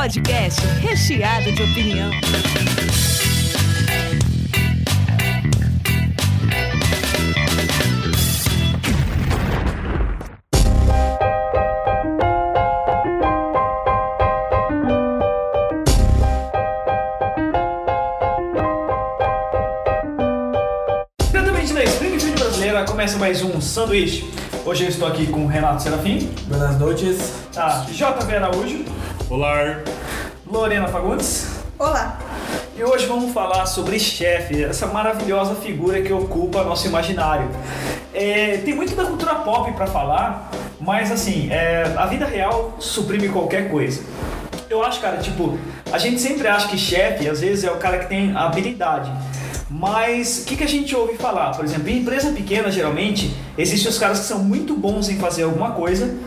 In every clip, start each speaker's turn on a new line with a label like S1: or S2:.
S1: podcast recheado de opinião.
S2: Diretamente da Springfield Brasileira, começa mais um Sanduíche. Hoje eu estou aqui com o Renato Serafim,
S3: Buenas noches.
S2: a JV Araújo,
S4: Olá.
S2: Lorena Fagundes.
S5: Olá.
S2: E hoje vamos falar sobre chefe, essa maravilhosa figura que ocupa nosso imaginário. É, tem muito da cultura pop para falar, mas assim, é, a vida real suprime qualquer coisa. Eu acho, cara, tipo, a gente sempre acha que chefe, às vezes, é o cara que tem habilidade. Mas o que, que a gente ouve falar? Por exemplo, em empresa pequena, geralmente, existem os caras que são muito bons em fazer alguma coisa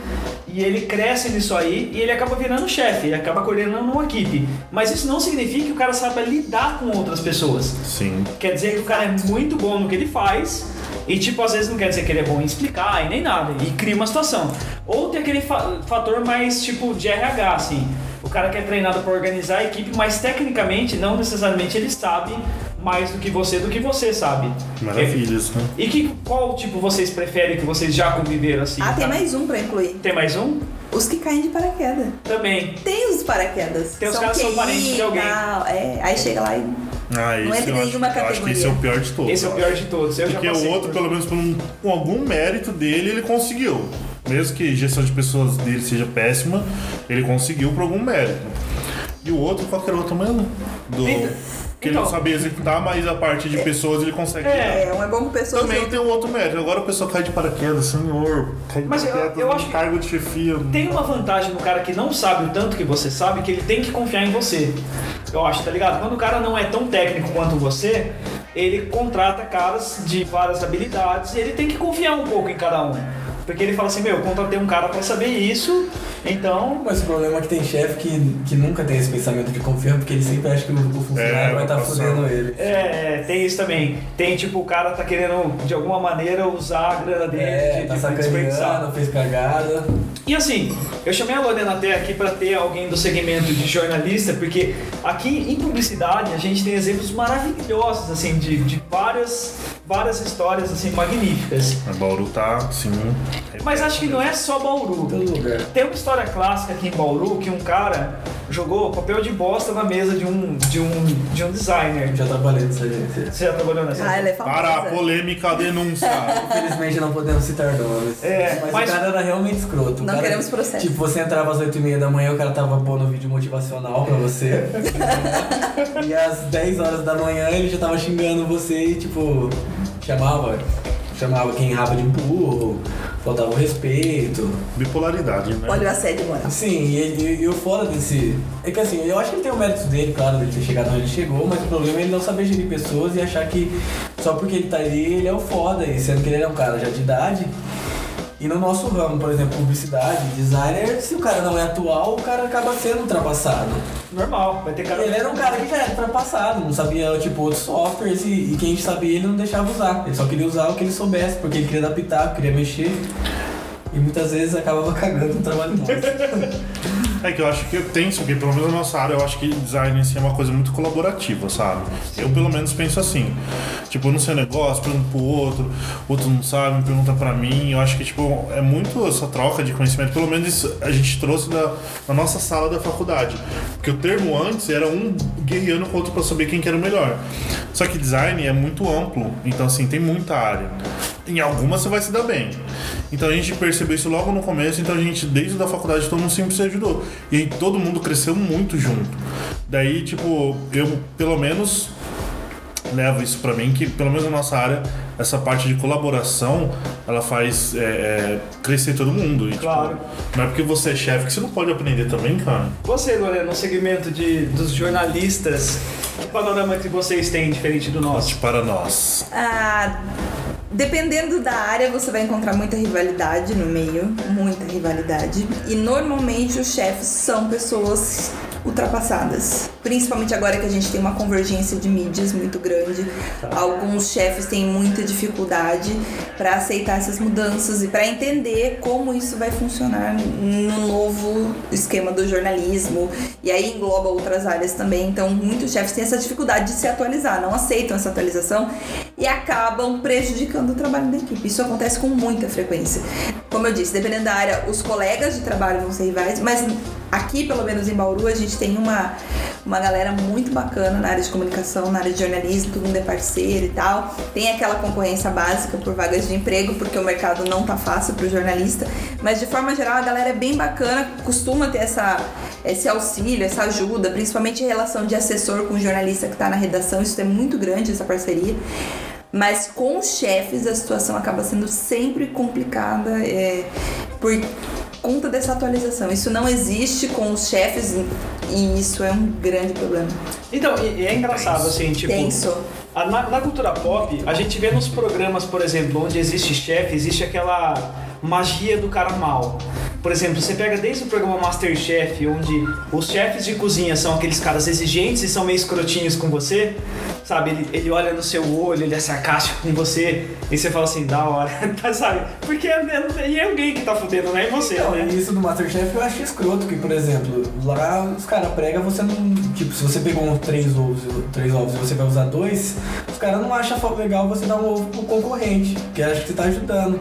S2: e ele cresce nisso aí e ele acaba virando chefe, ele acaba coordenando uma equipe. Mas isso não significa que o cara saiba lidar com outras pessoas.
S4: Sim.
S2: Quer dizer que o cara é muito bom no que ele faz e, tipo, às vezes não quer dizer que ele é bom em explicar e nem nada, e cria uma situação. Ou tem aquele fa- fator mais, tipo, de RH, assim. O cara que é treinado para organizar a equipe, mas tecnicamente, não necessariamente ele sabe mais do que você, do que você sabe.
S4: Maravilhas, né?
S2: E que, qual tipo vocês preferem que vocês já conviveram assim?
S5: Ah, tem
S2: tá?
S5: mais um pra incluir.
S2: Tem mais um?
S5: Os que caem de paraquedas.
S2: Também.
S5: Tem os paraquedas.
S2: Tem os caras que são parentes de alguém.
S5: tal. É, aí chega lá e.
S4: Ah,
S5: Não entra em
S4: eu acho,
S5: nenhuma
S4: eu acho que
S5: categoria.
S4: esse é o pior de todos.
S2: Esse é o pior
S4: acho.
S2: de todos. Eu
S4: Porque
S2: já
S4: o outro,
S2: por-
S4: pelo menos por um, com algum mérito dele, ele conseguiu. Mesmo que a gestão de pessoas dele seja péssima, ele conseguiu por algum mérito. E o outro, qualquer outro mesmo? Do,
S2: Então-
S4: que ele não
S2: então.
S4: sabia executar, mas a parte de pessoas ele consegue.
S2: É.
S5: É, um é bom com pessoas.
S4: Também tem um outro mérito. Agora a pessoa cai de paraquedas, senhor. Cai de
S2: Mas eu-
S4: paraquedas
S2: eu
S4: num
S2: acho
S4: cargo de chefia.
S2: Tem uma vantagem no cara que não sabe o tanto que você sabe, que ele tem que confiar em você. Eu acho, tá ligado? Quando o cara não é tão técnico quanto você, ele contrata caras de várias habilidades e ele tem que confiar um pouco em cada um. Porque ele fala assim, meu, eu contratei um cara pra saber isso, então.
S3: Mas o problema é que tem chefe que, que nunca tem esse pensamento de confiança, porque ele sempre acha que o, o funcionário
S4: É,
S3: vai estar
S4: passar.
S3: fudendo ele.
S2: É, tem isso também. Tem tipo, o cara tá querendo de alguma maneira usar a grana dele
S3: É,
S2: de,
S3: tá
S2: de
S3: sacaneando,
S2: desperdiçar.
S3: fez cagada.
S2: E assim, eu chamei a Lorena até aqui para ter alguém do segmento de jornalista, porque aqui em publicidade a gente tem exemplos maravilhosos, assim, de, de várias, várias histórias, assim, magníficas.
S4: A Bauru tá, sim.
S2: Mas acho que não é só Bauru. Tem uma história clássica aqui em Bauru que um cara jogou papel de bosta na mesa de um, de um, de um designer.
S3: Já trabalhei nessa agência.
S2: Você já trabalhou nessa?
S5: Ah, ela é famosa.
S4: Para a polêmica denúncia.
S3: Infelizmente não podemos citar nomes.
S2: É,
S3: mas,
S2: mas-
S3: o cara era realmente escroto. O
S5: Não
S3: cara-
S5: queremos processo.
S3: Tipo, você entrava às 8 e meia da manhã, o cara tava pondo vídeo motivacional pra você. e às 10 horas da manhã ele já tava xingando você e, tipo, chamava. Chamava quem raba de burro, faltava o respeito.
S4: Bipolaridade, né?
S5: Olha o assédio moral.
S3: Sim, e, e, e o fora desse. É que assim, eu acho que ele tem o mérito dele, claro, dele ter chegado onde ele chegou, mas o problema é ele não saber gerir pessoas e achar que só porque ele tá ali, ele é o foda, e sendo que ele é um cara já de idade. E no nosso ramo, por exemplo, publicidade, designer, se o cara não é atual, o cara acaba sendo ultrapassado.
S2: Normal, vai ter cara.
S3: Ele era um cara que já era ultrapassado, não sabia, tipo, outros softwares e, e quem sabia ele não deixava usar. Ele só queria usar o que ele soubesse, porque ele queria adaptar, queria mexer. E muitas vezes acabava cagando no trabalho nosso.
S4: É que eu acho que tem isso aqui, pelo menos na nossa área, eu acho que design é uma coisa muito colaborativa, sabe? Eu pelo menos penso assim. Tipo, eu não sei o negócio, pergunto pro outro, outro não sabe, me pergunta pra mim. Eu acho que, tipo, é muito essa troca de conhecimento. Pelo menos isso a gente trouxe da, da nossa sala da faculdade. Porque o termo antes era um guerreando com o outro pra saber quem que era o melhor. Só que design é muito amplo, então assim, tem muita área. Em algumas você vai se dar bem. Então a gente percebeu isso logo no começo, então a gente, desde a faculdade, todo mundo sempre se ajudou. E aí todo mundo cresceu muito junto. Daí, tipo, eu pelo menos levo isso pra mim, que pelo menos na nossa área, essa parte de colaboração, ela faz é, é, crescer todo mundo. E,
S2: Claro.
S4: Tipo, não é porque você é chefe que você não pode aprender também, cara.
S2: Você, Lorena, no segmento de, dos jornalistas, que panorama que vocês têm diferente do nosso?
S4: Para nós.
S5: Ah, dependendo da área, você vai encontrar muita rivalidade no meio, muita rivalidade. E normalmente os chefes são pessoas ultrapassadas. Principalmente agora que a gente tem uma convergência de mídias muito grande. Alguns chefes têm muita dificuldade para aceitar essas mudanças e para entender como isso vai funcionar no novo esquema do jornalismo. E aí engloba outras áreas também. Então, muitos chefes têm essa dificuldade de se atualizar, não aceitam essa atualização e acabam prejudicando o trabalho da equipe. Isso acontece com muita frequência. Como eu disse, dependendo da área, os colegas de trabalho vão ser rivais, mas aqui, pelo menos em Bauru, a gente tem uma, uma galera muito bacana na área de comunicação, na área de jornalismo, todo mundo é parceiro e tal. Tem aquela concorrência básica por vagas de emprego, porque o mercado não tá fácil pro jornalista, mas de forma geral a galera é bem bacana, costuma ter essa, esse auxílio, essa ajuda, principalmente em relação de assessor com o jornalista que tá na redação, isso é muito grande essa parceria. Mas com os chefes a situação acaba sendo sempre complicada é, por conta dessa atualização. Isso não existe com os chefes e isso é um grande problema.
S2: Então, e, é engraçado, assim, tipo.
S5: Tenso.
S2: a- na, na cultura pop, a gente vê nos programas, por exemplo, onde existe chefe, existe aquela magia do cara mal. Por exemplo, você pega desde o programa Masterchef, onde os chefes de cozinha são aqueles caras exigentes e são meio escrotinhos com você, sabe? Ele, ele olha no seu olho, ele é sarcástico com você, e você fala assim, da hora, tá, sabe? Porque é, é, e é alguém que tá fudendo, não é você,
S3: Então,
S2: né?
S3: isso do Masterchef eu acho escroto, que, por exemplo, lá os caras pregam, você não. Tipo, se você pegou três ovos, três ovos e você vai usar dois, os caras não acham legal você dar um ovo pro concorrente, que acha que você tá ajudando.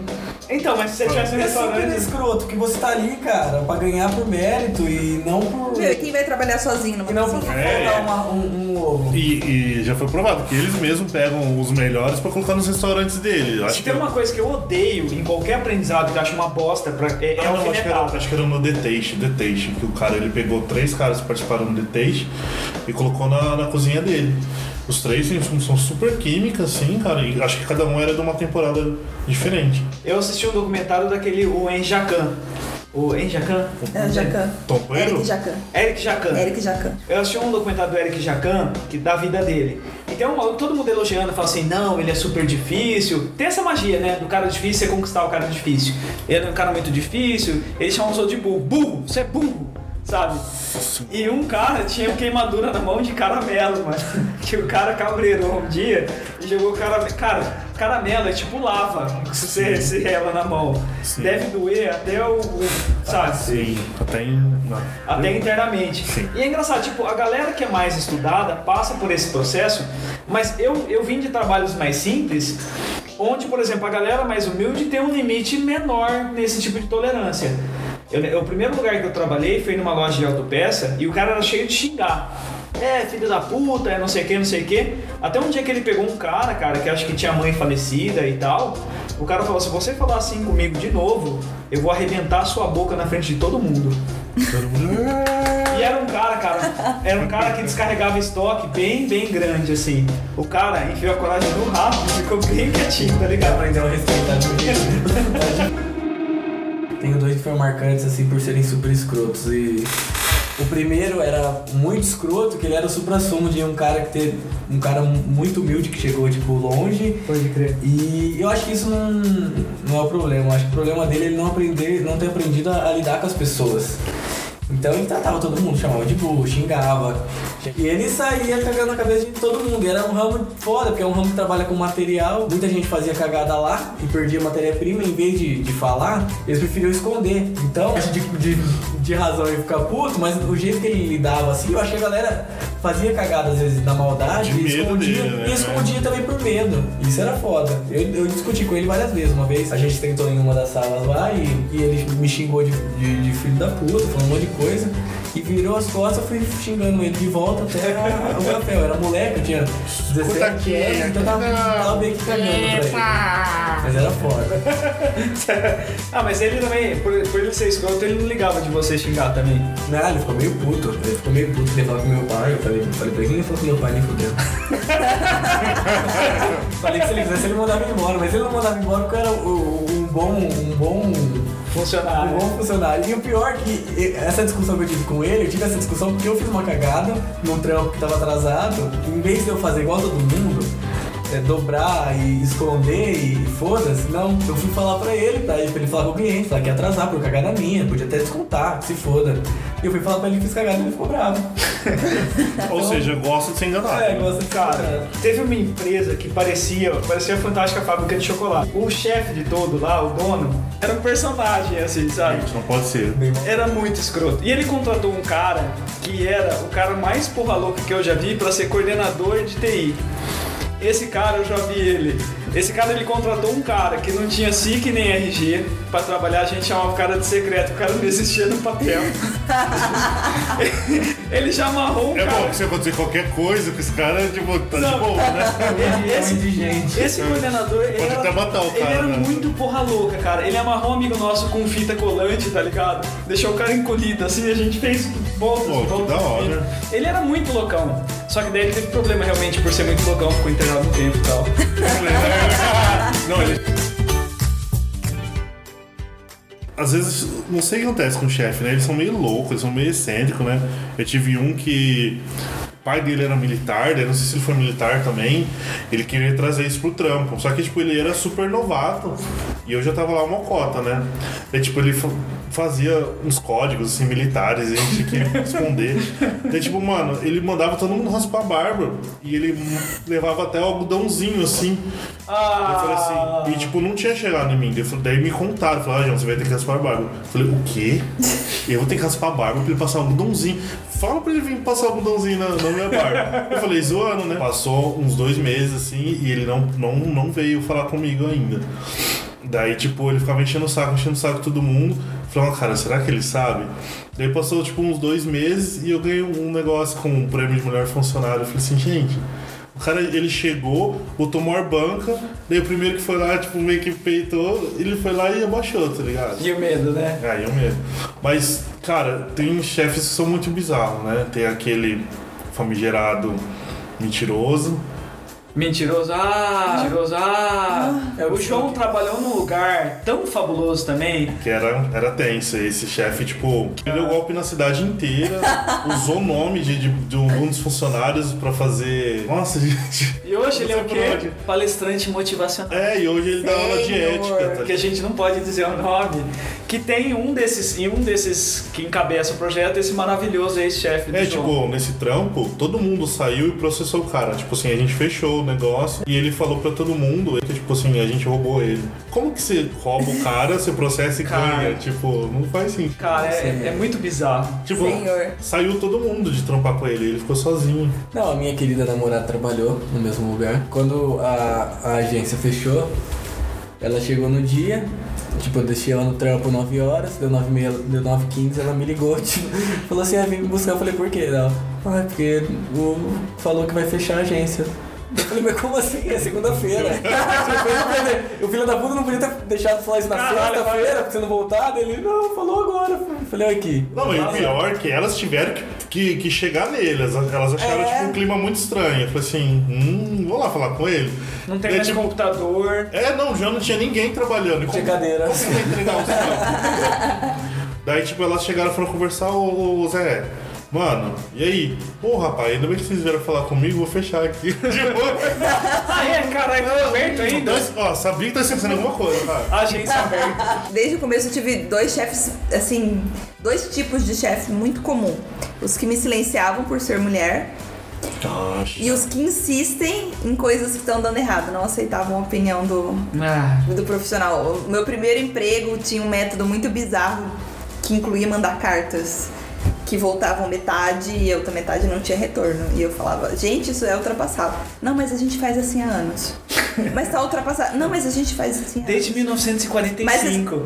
S2: Então, mas se você tivesse no
S3: É super
S2: restaurante...
S3: escroto que você tá ali, cara, pra ganhar por mérito e não por.
S5: Meu, e quem vai trabalhar sozinho numa
S3: E não por
S5: cozinha?
S4: É.
S3: dar uma- um, um ovo.
S4: E, e já foi provado que eles mesmos pegam os melhores pra colocar nos restaurantes dele. Eu Acho
S2: Se
S4: que
S2: tem uma coisa que eu odeio em qualquer aprendizado que eu acho uma bosta, pra, é, é
S4: Ah, não, acho que, era,
S2: alfinetada.
S4: acho que era no The Taste, The Taste, que o cara ele pegou três caras que participaram do The Taste e colocou na, na cozinha dele. Os três sim, são, super químicas, assim, cara, e acho que cada um era de uma temporada diferente.
S2: Eu assisti um documentário daquele, o Enjacan. O Enjacan?
S5: É, Jacan.
S4: Tom Coelho?
S5: Eric Jacan.
S2: Eric Jacan.
S5: Eric Jacan.
S2: Eu assisti um documentário do Eric Jacan, que da vida dele. E tem uma, todo mundo elogiando, fala assim, não, ele é super difícil. Tem essa magia, né, do cara difícil, você conquistar o cara difícil. Ele é um cara muito difícil, ele chama os outros de burro. Burro, você é burro, sabe? E um cara tinha queimadura na mão de caramelo, mano. Que o cara cabreirou um dia e jogou caramelo. Cara, caramelo é tipo lava, que você se rela na mão.
S4: Sim.
S2: Deve doer até o. o- sabe?
S4: Sim, até.
S2: Até internamente.
S4: Sim.
S2: E é engraçado, tipo, a galera que é mais estudada passa por esse processo, mas eu, eu vim de trabalhos mais simples, onde, por exemplo, a galera mais humilde tem um limite menor nesse tipo de tolerância. Eu, o primeiro lugar que eu trabalhei foi numa loja de autopeça e o cara era cheio de xingar. É, filho da puta, é não sei o que, não sei o que. Até um dia que ele pegou um cara, cara, que acho que tinha mãe falecida e tal. O cara falou: se você falar assim comigo de novo, eu vou arrebentar a sua boca na frente de todo mundo. E era um cara, cara, era um cara que descarregava estoque bem, bem grande, assim. O cara enfiou a coragem no rabo e ficou bem quietinho, tá ligado?
S3: Aprendeu a respeitar. Tenho dois que foram marcantes assim por serem super escrotos e o primeiro era muito escroto, que ele era o supra-sumo de um cara que teve um cara muito humilde que chegou tipo longe
S2: Pode crer.
S3: e eu acho que isso não, não é o problema. Eu acho que o problema dele é ele não aprender, não ter aprendido a, a lidar com as pessoas. Então ele tratava todo mundo, chamava de burro, xingava. E ele saía cagando na cabeça de todo mundo. E era um ramo foda, porque é um ramo que trabalha com material. Muita gente fazia cagada lá e perdia matéria-prima. Em vez de, de falar, eles preferiam esconder. Então, acho de, de, de razão ele ficar puto, mas o jeito que ele lidava assim, eu acho que a galera fazia cagada às vezes na maldade
S4: De
S3: e escondia,
S4: dele, né?
S3: e escondia também por medo. Isso era foda. Eu, eu discuti com ele várias vezes. Uma vez a gente tentou em uma das salas lá e, e ele me xingou de, de, de filho da puta, falou um monte de coisa. E virou as costas, eu fui xingando ele de volta até a- o papel. Era moleque, eu tinha 17
S4: aqui,
S3: anos, então eu tava, tava meio que cagando pra ele. Mas era foda.
S2: Ah, mas ele também, por, por ele ser escroto, ele não ligava de você xingar também.
S3: Não, ele ficou meio puto. Ele ficou meio puto, ele falou com meu pai. Eu falei, falei pra ele, quem falou com meu pai nem fudeu. falei que se ele quisesse ele mandava embora, mas ele não mandava embora porque eu era o- um bom. Um bom
S2: Funcionário.
S3: Um bom funcionário. E o pior é que essa discussão que eu tive com ele, eu tive essa discussão porque eu fiz uma cagada num trampo que tava atrasado. Em vez de eu fazer igual todo mundo, é, dobrar e esconder e foda-se. Não, eu fui falar pra ele, pra ele, pra ele falar com o cliente, falar que ia atrasar por cagada minha, podia até descontar, que se foda. E eu fui falar pra ele que fiz cagada e ele ficou bravo.
S4: Ou seja, gosta de ser enganado.
S3: É, gosta de
S2: Cara,
S3: cara.
S2: teve uma empresa que parecia, parecia a fantástica fábrica de chocolate. O chefe de todo lá, o dono, era um personagem, assim, sabe?
S4: Gente, não pode ser.
S2: Era muito escroto. E ele contratou um cara que era o cara mais porra louca que eu já vi pra ser coordenador de TI. Esse cara eu já vi ele. Esse cara ele contratou um cara que não tinha SIC nem RG pra trabalhar, a gente chamava o cara de secreto, o cara não existia no papel. ele já amarrou um
S4: É
S2: cara.
S4: bom que se acontecer qualquer coisa com esse cara, tipo, tá de
S2: Não.
S4: boa, né?
S2: Ele- esse,
S3: de gente.
S2: esse coordenador, ele
S4: Pode
S2: era,
S4: até matar o
S2: ele
S4: cara,
S2: era
S4: né?
S2: muito porra louca, cara. Ele amarrou um amigo nosso com fita colante, tá ligado? Deixou o cara encolhido, assim, a gente fez voltas,
S4: Pô,
S2: voltas.
S4: da
S2: de
S4: hora.
S2: fita. Ele era muito loucão. Só que daí ele teve problema realmente por ser muito loucão, ficou internado no tempo e tal.
S4: Não, ele. Às vezes, não sei o que acontece com o chefe, né? Eles são meio loucos, eles são meio excêntricos, né? Eu tive um que. O pai dele era militar, daí não sei se ele foi militar também. Ele queria trazer isso pro trampo. Só que, tipo, ele era super novato. E eu já tava lá uma cota, né? Tipo, ele fa- fazia uns códigos, assim, militares, e a gente tinha que responder. Daí, tipo, mano, ele mandava todo mundo raspar a barba. E ele levava até o algodãozinho, assim. Eu falei
S2: Ah,
S4: assim, e tipo, não tinha chegado em mim. Daí, daí me contaram, falaram, ah, João, você vai ter que raspar a barba. Eu falei, o quê? Eu vou ter que raspar a barba pra ele passar algodãozinho. Fala pra ele vir passar algodãozinho na, na minha barba. Eu falei, zoando, né? Passou uns dois meses assim e ele não, não, não veio falar comigo ainda. Daí, tipo, ele ficava enchendo o saco, enchendo o saco todo mundo. Falando, cara, será que ele sabe? Daí passou, tipo, uns dois meses e eu ganhei um negócio com um prêmio de melhor funcionário. Eu falei assim, gente, o cara, ele chegou, botou maior banca, daí o primeiro que foi lá, tipo, meio que peitou, ele foi lá e abaixou, tá ligado?
S2: e o medo, né?
S4: É, eu mesmo. Mas, cara, tem chefes que são muito bizarros, né? Tem aquele famigerado mentiroso.
S2: Mentiroso, ah! Mentiroso, ah!
S3: É o
S2: João trabalhou num lugar tão fabuloso também.
S4: Que era, era tenso. Esse chefe, tipo, ele deu golpe na cidade inteira, usou o nome de, de, de um dos funcionários pra fazer. Nossa, gente.
S2: E hoje ele é o quê? Palestrante motivacional.
S4: É, e hoje ele dá aula de
S5: Senhor.
S4: ética, tá
S2: que a gente não pode dizer o nome, que tem um desses, e um desses que encabeça o projeto, esse maravilhoso ex-chefe do
S4: É,
S2: João.
S4: tipo, nesse trampo, todo mundo saiu e processou o cara. Tipo assim, a gente fechou o negócio e ele falou pra todo mundo que, tipo assim, a gente roubou ele. Como que você rouba o cara, você processa e
S2: Cara.
S4: ganha? Tipo, não faz sentido.
S2: Cara, é, é muito bizarro.
S4: Tipo,
S5: Senhor.
S4: saiu todo mundo de trampar com ele, ele ficou sozinho.
S3: Não, a minha querida namorada trabalhou no mesmo lugar. Quando a, a agência fechou, ela chegou no dia, tipo, eu deixei ela no trampo 9 horas, deu 9 e meia, deu 9 e 15, ela me ligou, tipo, falou assim, ah, vem me buscar. Eu falei, por quê? Ela, ah, é porque o falou que vai fechar a agência. Eu falei, mas como assim? É segunda-feira. o filho da puta não podia ter deixado falar isso na sexta-feira pra você não voltar. Daí Ele, não, falou agora. Eu falei, olha aqui.
S4: Não, e o pior é que elas tiveram que, que, que chegar nele. Elas, elas acharam,
S5: É.
S4: tipo, um clima muito estranho. Eu falei assim, hum, vou lá falar com ele.
S2: Não tem
S4: Daí,
S2: mais
S4: tipo,
S2: computador.
S4: É, não, já não tinha ninguém trabalhando.
S3: Tinha cadeira.
S4: Como que vai entregar trampos? Daí, tipo, elas chegaram e foram conversar, ô, ô Zé, mano, e aí? Pô, rapaz, ainda bem que vocês vieram falar comigo, vou fechar aqui.
S2: Ah, é, caralho, tá aberto ainda?
S4: Dois- ó, sabia que tá acontecendo alguma coisa, cara.
S2: Agência aberta.
S5: Desde o começo eu tive dois chefes, assim, dois tipos de chefe muito comum. Os que me silenciavam por ser mulher e os que insistem em coisas que estão dando errado, não aceitavam a opinião do,
S2: Ah,
S5: do profissional. O meu primeiro emprego tinha um método muito bizarro que incluía mandar cartas que voltavam metade e a outra metade não tinha retorno. E eu falava, gente, isso é ultrapassado. Não, mas a gente faz assim há anos. Mas tá ultrapassado. Não, mas a gente faz assim há
S2: desde
S5: anos.
S2: 1945.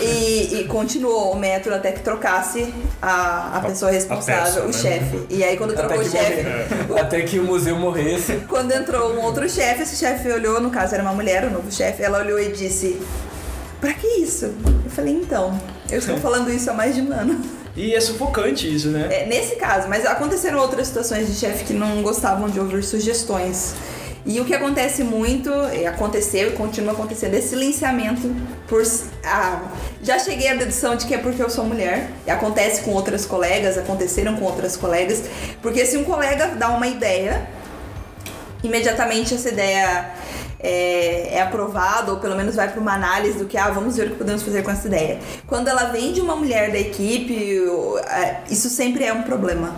S5: E, e continuou o método até que trocasse a, a pessoa responsável,
S4: peça,
S5: o
S4: né?
S5: chefe. E aí quando
S3: Até
S5: trocou
S3: que,
S5: o chefe,
S3: morre- Até que o museu morresse.
S5: quando entrou um outro chefe, esse chefe olhou, no caso era uma mulher, o novo chefe, ela olhou e disse: Pra que isso? Eu falei, então, eu estou falando isso há mais de um ano.
S2: E é sufocante isso, né?
S5: É, nesse caso, mas aconteceram outras situações de chefe que não gostavam de ouvir sugestões. E o que acontece muito, aconteceu e continua acontecendo, é silenciamento por. Ah, já cheguei à dedução de que é porque eu sou mulher. E acontece com outras colegas, aconteceram com outras colegas. Porque se um colega dá uma ideia, imediatamente essa ideia é, é aprovada, ou pelo menos vai para uma análise do que, ah, vamos ver o que podemos fazer com essa ideia. Quando ela vem de uma mulher da equipe, isso sempre é um problema.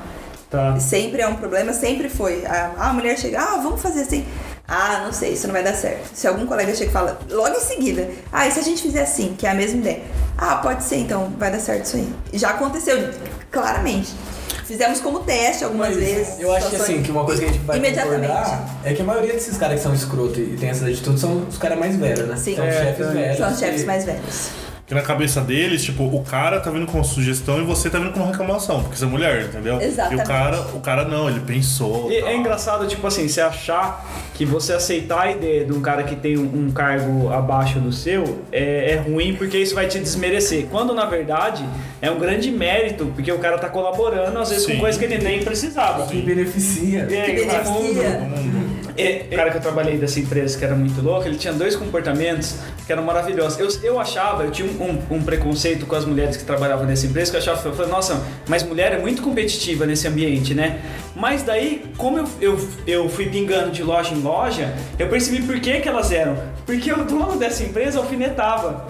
S2: Tá.
S5: Sempre é um problema, sempre foi. A, a mulher chega, ah, vamos fazer assim. Ah, não sei, isso não vai dar certo. Se algum colega chega e fala, logo em seguida, ah, e se a gente fizer assim, que é a mesma ideia? Ah, pode ser, então vai dar certo isso aí. Já aconteceu, claramente. Fizemos como teste algumas
S3: Mas
S5: vezes.
S3: eu acho que assim, que uma coisa que a gente vai
S5: Imediatamente.
S3: concordar é que a maioria desses caras que são escroto e tem essa atitude são os caras mais velhos, né?
S5: Sim.
S3: São os
S2: É,
S3: chefes
S2: é.
S3: velhos.
S5: São os chefes mais velhos.
S4: Que na cabeça deles, tipo, o cara tá vindo com uma sugestão e você tá vindo com uma reclamação, porque você é mulher, entendeu?
S5: Exatamente.
S4: E o cara, o cara não, ele pensou.
S2: E é engraçado, tipo assim, você achar que você aceitar a ideia de um cara que tem um, um cargo abaixo do seu é, é ruim porque isso vai te desmerecer. Quando na verdade é um grande mérito, porque o cara tá colaborando, às vezes
S4: Sim.
S2: com coisa que ele nem precisava.
S3: Que beneficia.
S2: É,
S5: Que beneficia.
S2: É, o cara que eu trabalhei dessa empresa, que era muito louco, ele tinha dois comportamentos que eram maravilhosos. Eu, eu achava, eu tinha um, um preconceito com as mulheres que trabalhavam nessa empresa, que eu achava, eu falei, nossa, mas mulher é muito competitiva nesse ambiente, né? Mas daí, como eu, eu, eu fui pingando de loja em loja, eu percebi por que, que elas eram. Porque o dono dessa empresa alfinetava.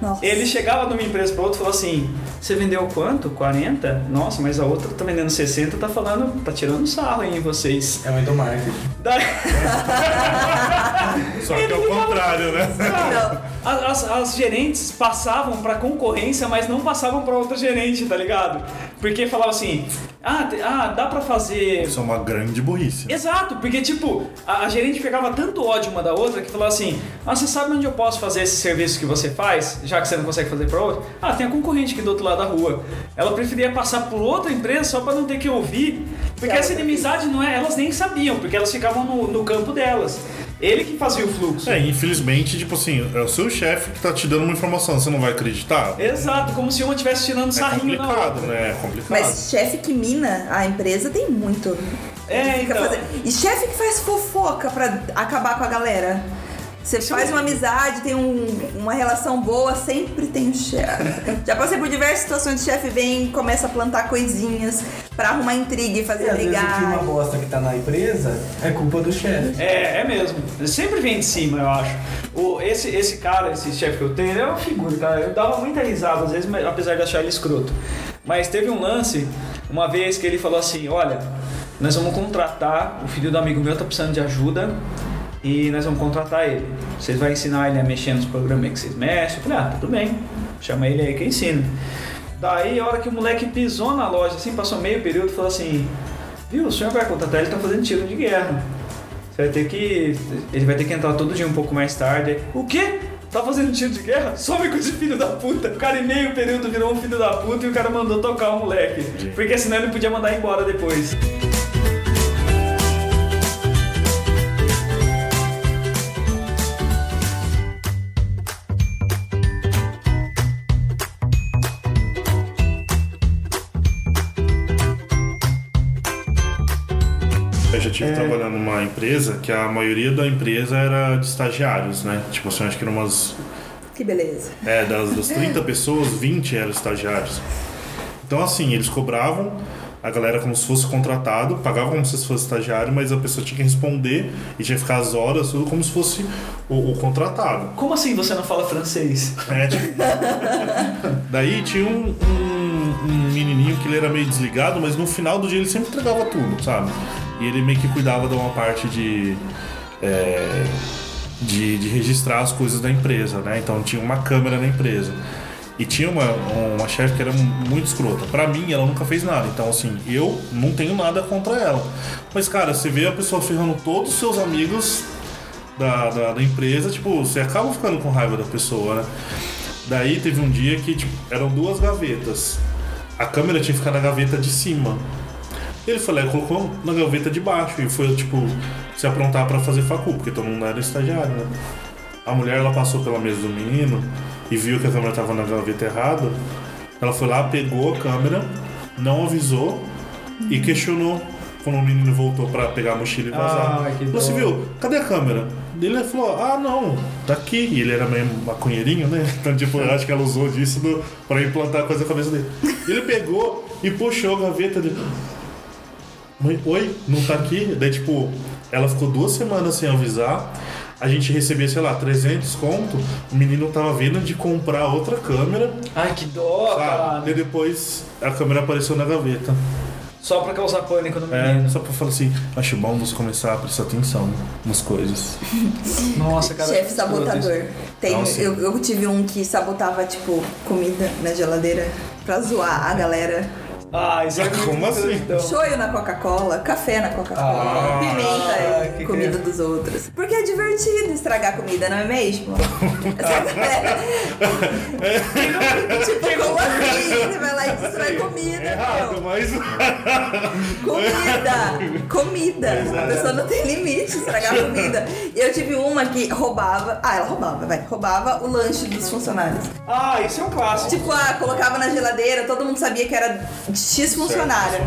S5: Nossa.
S2: Ele chegava de uma empresa para outra e falou assim: Você vendeu quanto? 40? Nossa, mas a outra tá vendendo 60, tá falando, tá tirando sarro aí em vocês.
S3: É o endomarketing.
S2: Daí,
S4: Só que é o contrário, né?
S5: Não.
S2: As, as- gerentes passavam pra concorrência, mas não passavam pra outra gerente, tá ligado? Porque falava assim: ah, te- ah dá pra fazer.
S4: Isso é uma grande burrice.
S2: Exato, porque tipo, a, a gerente pegava tanto ódio uma da outra que falava assim: Ah, você sabe onde eu posso fazer esse serviço que você faz, já que você não consegue fazer pra outra? Ah, tem a concorrente aqui do outro lado da rua. Ela preferia passar por outra empresa só pra não ter que ouvir, porque essa inimizade não é, elas nem sabiam, porque elas ficavam no, no campo delas. Ele que fazia o fluxo.
S4: É, infelizmente, tipo assim, é o seu chefe que tá te dando uma informação, você não vai acreditar?
S2: Exato, como se uma estivesse tirando
S4: É
S2: sarrinho na
S4: complicado,
S2: outra.
S4: né? É complicado.
S5: Mas chefe que mina a empresa tem muito.
S2: É, então.
S5: fazendo- E chefe que faz fofoca pra acabar com a galera. Você faz uma amizade, tem um- uma relação boa, sempre tem um chefe. Já passei por diversas situações de chefe vem e começa a plantar coisinhas pra arrumar intriga e
S3: E
S5: fazer
S3: às vezes o clima
S5: brigar.
S3: bosta que tá na empresa é culpa do chefe.
S2: É, é mesmo. Sempre vem de cima, eu acho. O, esse, esse cara, esse chefe que eu tenho, ele é uma figura, cara. Eu dava muita risada, às vezes, mas- apesar de achar ele escroto. Mas teve um lance, uma vez que ele falou assim, olha, nós vamos contratar, o filho do amigo meu tá precisando de ajuda e nós vamos contratar ele. Vocês vão ensinar ele a mexer nos programas que vocês mexem? Eu falei, ah, tudo bem. Chama ele aí que eu ensino. Daí, a hora que o moleque pisou na loja, assim, passou meio período, falou assim, viu, o senhor vai contratar, ele tá fazendo tiro de guerra. Você vai ter que. Ele vai ter que entrar todo dia um pouco mais tarde. O quê? Tá fazendo tiro de guerra? Some com esse filho da puta. O cara em meio período virou um filho da puta e o cara mandou tocar o moleque. Porque senão ele podia mandar embora depois.
S4: Tive trabalhando numa empresa que a maioria da empresa era de estagiários, né? Tipo assim, acho que eram umas.
S5: Que beleza.
S4: É, das, das 30 pessoas, 20 eram estagiários. Então, assim, eles cobravam a galera como se fosse contratado, pagavam como se fosse estagiário, mas a pessoa tinha que responder e tinha que ficar as horas, tudo como se fosse o, o contratado.
S2: Como assim você não fala francês?
S4: É, tipo... Daí tinha um, um, um menininho que ele era meio desligado, mas no final do dia ele sempre entregava tudo, sabe? E ele meio que cuidava de uma parte de. é, de, de registrar as coisas da empresa, né? Então tinha uma câmera na empresa. E tinha uma, uma chefe que era muito escrota. Pra mim, ela nunca fez nada. Então, assim, eu não tenho nada contra ela. Mas, cara, você vê a pessoa ferrando todos os seus amigos da, da, da empresa, tipo, você acaba ficando com raiva da pessoa, né? Daí teve um dia que tipo, eram duas gavetas. A câmera tinha que ficar na gaveta de cima. Ele foi lá e colocou na gaveta de baixo e foi, tipo, se aprontar pra fazer facu, porque todo mundo era estagiário, né? A mulher, ela passou pela mesa do menino e viu que a câmera tava na gaveta errada. Ela foi lá, pegou a câmera, não avisou e questionou quando o menino voltou pra pegar a mochila e vazar.
S2: Ah, dó.
S4: viu, cadê a câmera? Ele falou, ah, não, tá aqui. E ele era meio maconheirinho, né? Então, tipo, eu acho que ela usou disso do, pra implantar coisa na cabeça dele. Ele pegou e puxou a gaveta dele. Mãe, oi, não tá aqui? Daí, tipo, Ela ficou duas semanas sem avisar. A gente recebia, sei lá, 300 conto. O menino tava vindo de comprar outra câmera.
S2: Ai, que dó,
S4: Sabe?
S2: cara.
S4: E depois a câmera apareceu na gaveta.
S2: Só pra causar pânico no
S4: É,
S2: menino.
S4: só pra falar assim, acho bom você começar a prestar atenção nas coisas.
S2: Nossa, cara.
S5: Chefe sabotador. Tem,
S4: Nossa.
S5: eu, eu tive um que sabotava, tipo, comida na geladeira pra zoar a galera.
S2: Ah, isso é
S4: Como
S2: muito
S4: assim?
S2: doidão.
S5: Shoyu na Coca-Cola, café na Coca-Cola,
S3: Ah,
S5: pimenta
S3: que
S5: em comida dos outros. Porque é divertido estragar comida, não é mesmo? tipo, como assim? Você vai lá e destrói comida,
S4: Errado,
S5: meu.
S4: mas.
S5: Comida! Comida! A pessoa não tem limite estragar comida. E eu tive uma que roubava. Ah, ela roubava, vai. Roubava o lanche dos funcionários.
S2: Ah, isso é um clássico.
S5: Tipo, ah, colocava na geladeira, todo mundo sabia que era X funcionário.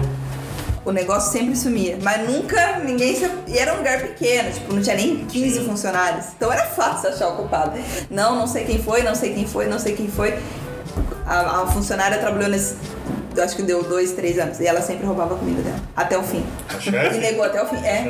S5: O negócio sempre sumia. Mas nunca ninguém se... E era um lugar pequeno, tipo, não tinha nem 15 funcionários. Então era fácil achar o culpado. Não, não sei quem foi, não sei quem foi, não sei quem foi. A, a funcionária trabalhou nesse. Eu Acho que deu dois, três anos. E ela sempre roubava a comida dela. Até o fim.
S4: A
S5: E negou até o fim. É.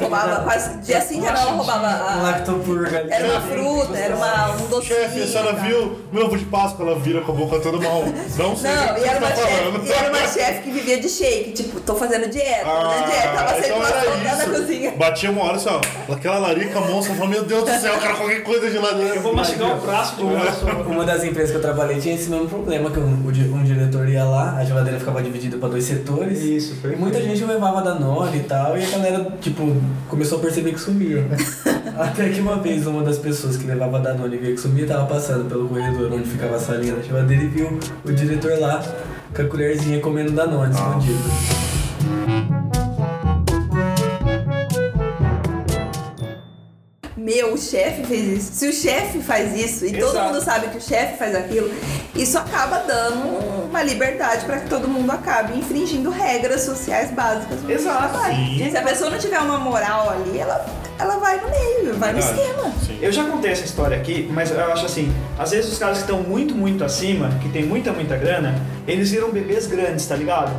S5: Roubava quase. Dia sim, dia não, ela roubava.
S3: Um
S5: A,
S3: lactopurga ali.
S5: era uma fruta, era uma, um docinho.
S4: Chefe, a senhora
S5: tá?
S4: viu meu ovo de Páscoa? Ela vira com a boca toda mal. Não sei
S5: Não, e era,
S4: tá
S5: uma chefe, e era uma chefe que vivia de shake, tipo, tô fazendo dieta, tô
S4: Ah,
S5: fazendo dieta, tava sempre
S4: então
S5: lá
S4: era
S5: soltando na
S4: isso.
S5: cozinha.
S4: Batia uma hora assim, ó. Aquela larica monstra, falou, meu Deus do céu, eu quero qualquer coisa de ladeira.
S2: Eu vou mastigar o braço de uma.
S3: Uma das empresas que eu trabalhei tinha esse mesmo problema, que um, um diretor ia lá, a geladeira ficava dividida para dois setores.
S2: Isso,
S3: E
S2: perfeito.
S3: muita gente levava Danone e tal, e a galera, tipo, começou a perceber que sumia. Até que uma vez uma das pessoas que levava Danone e via que sumia, tava passando pelo corredor onde ficava a salinha da geladeira e viu o diretor lá com a colherzinha comendo Danone escondido.
S5: Meu, o chefe fez isso. Se o chefe faz isso e todo
S2: Exato.
S5: mundo sabe que o chefe faz aquilo, isso acaba dando uma liberdade pra que todo mundo acabe infringindo regras sociais básicas.
S2: Exato.
S5: Se a pessoa não tiver uma moral ali, ela, ela vai no meio, vai no esquema.
S4: Sim.
S2: Eu já contei essa história aqui, mas eu acho assim, às vezes os caras que estão muito, muito acima, que tem muita, muita grana, eles viram bebês grandes, tá ligado?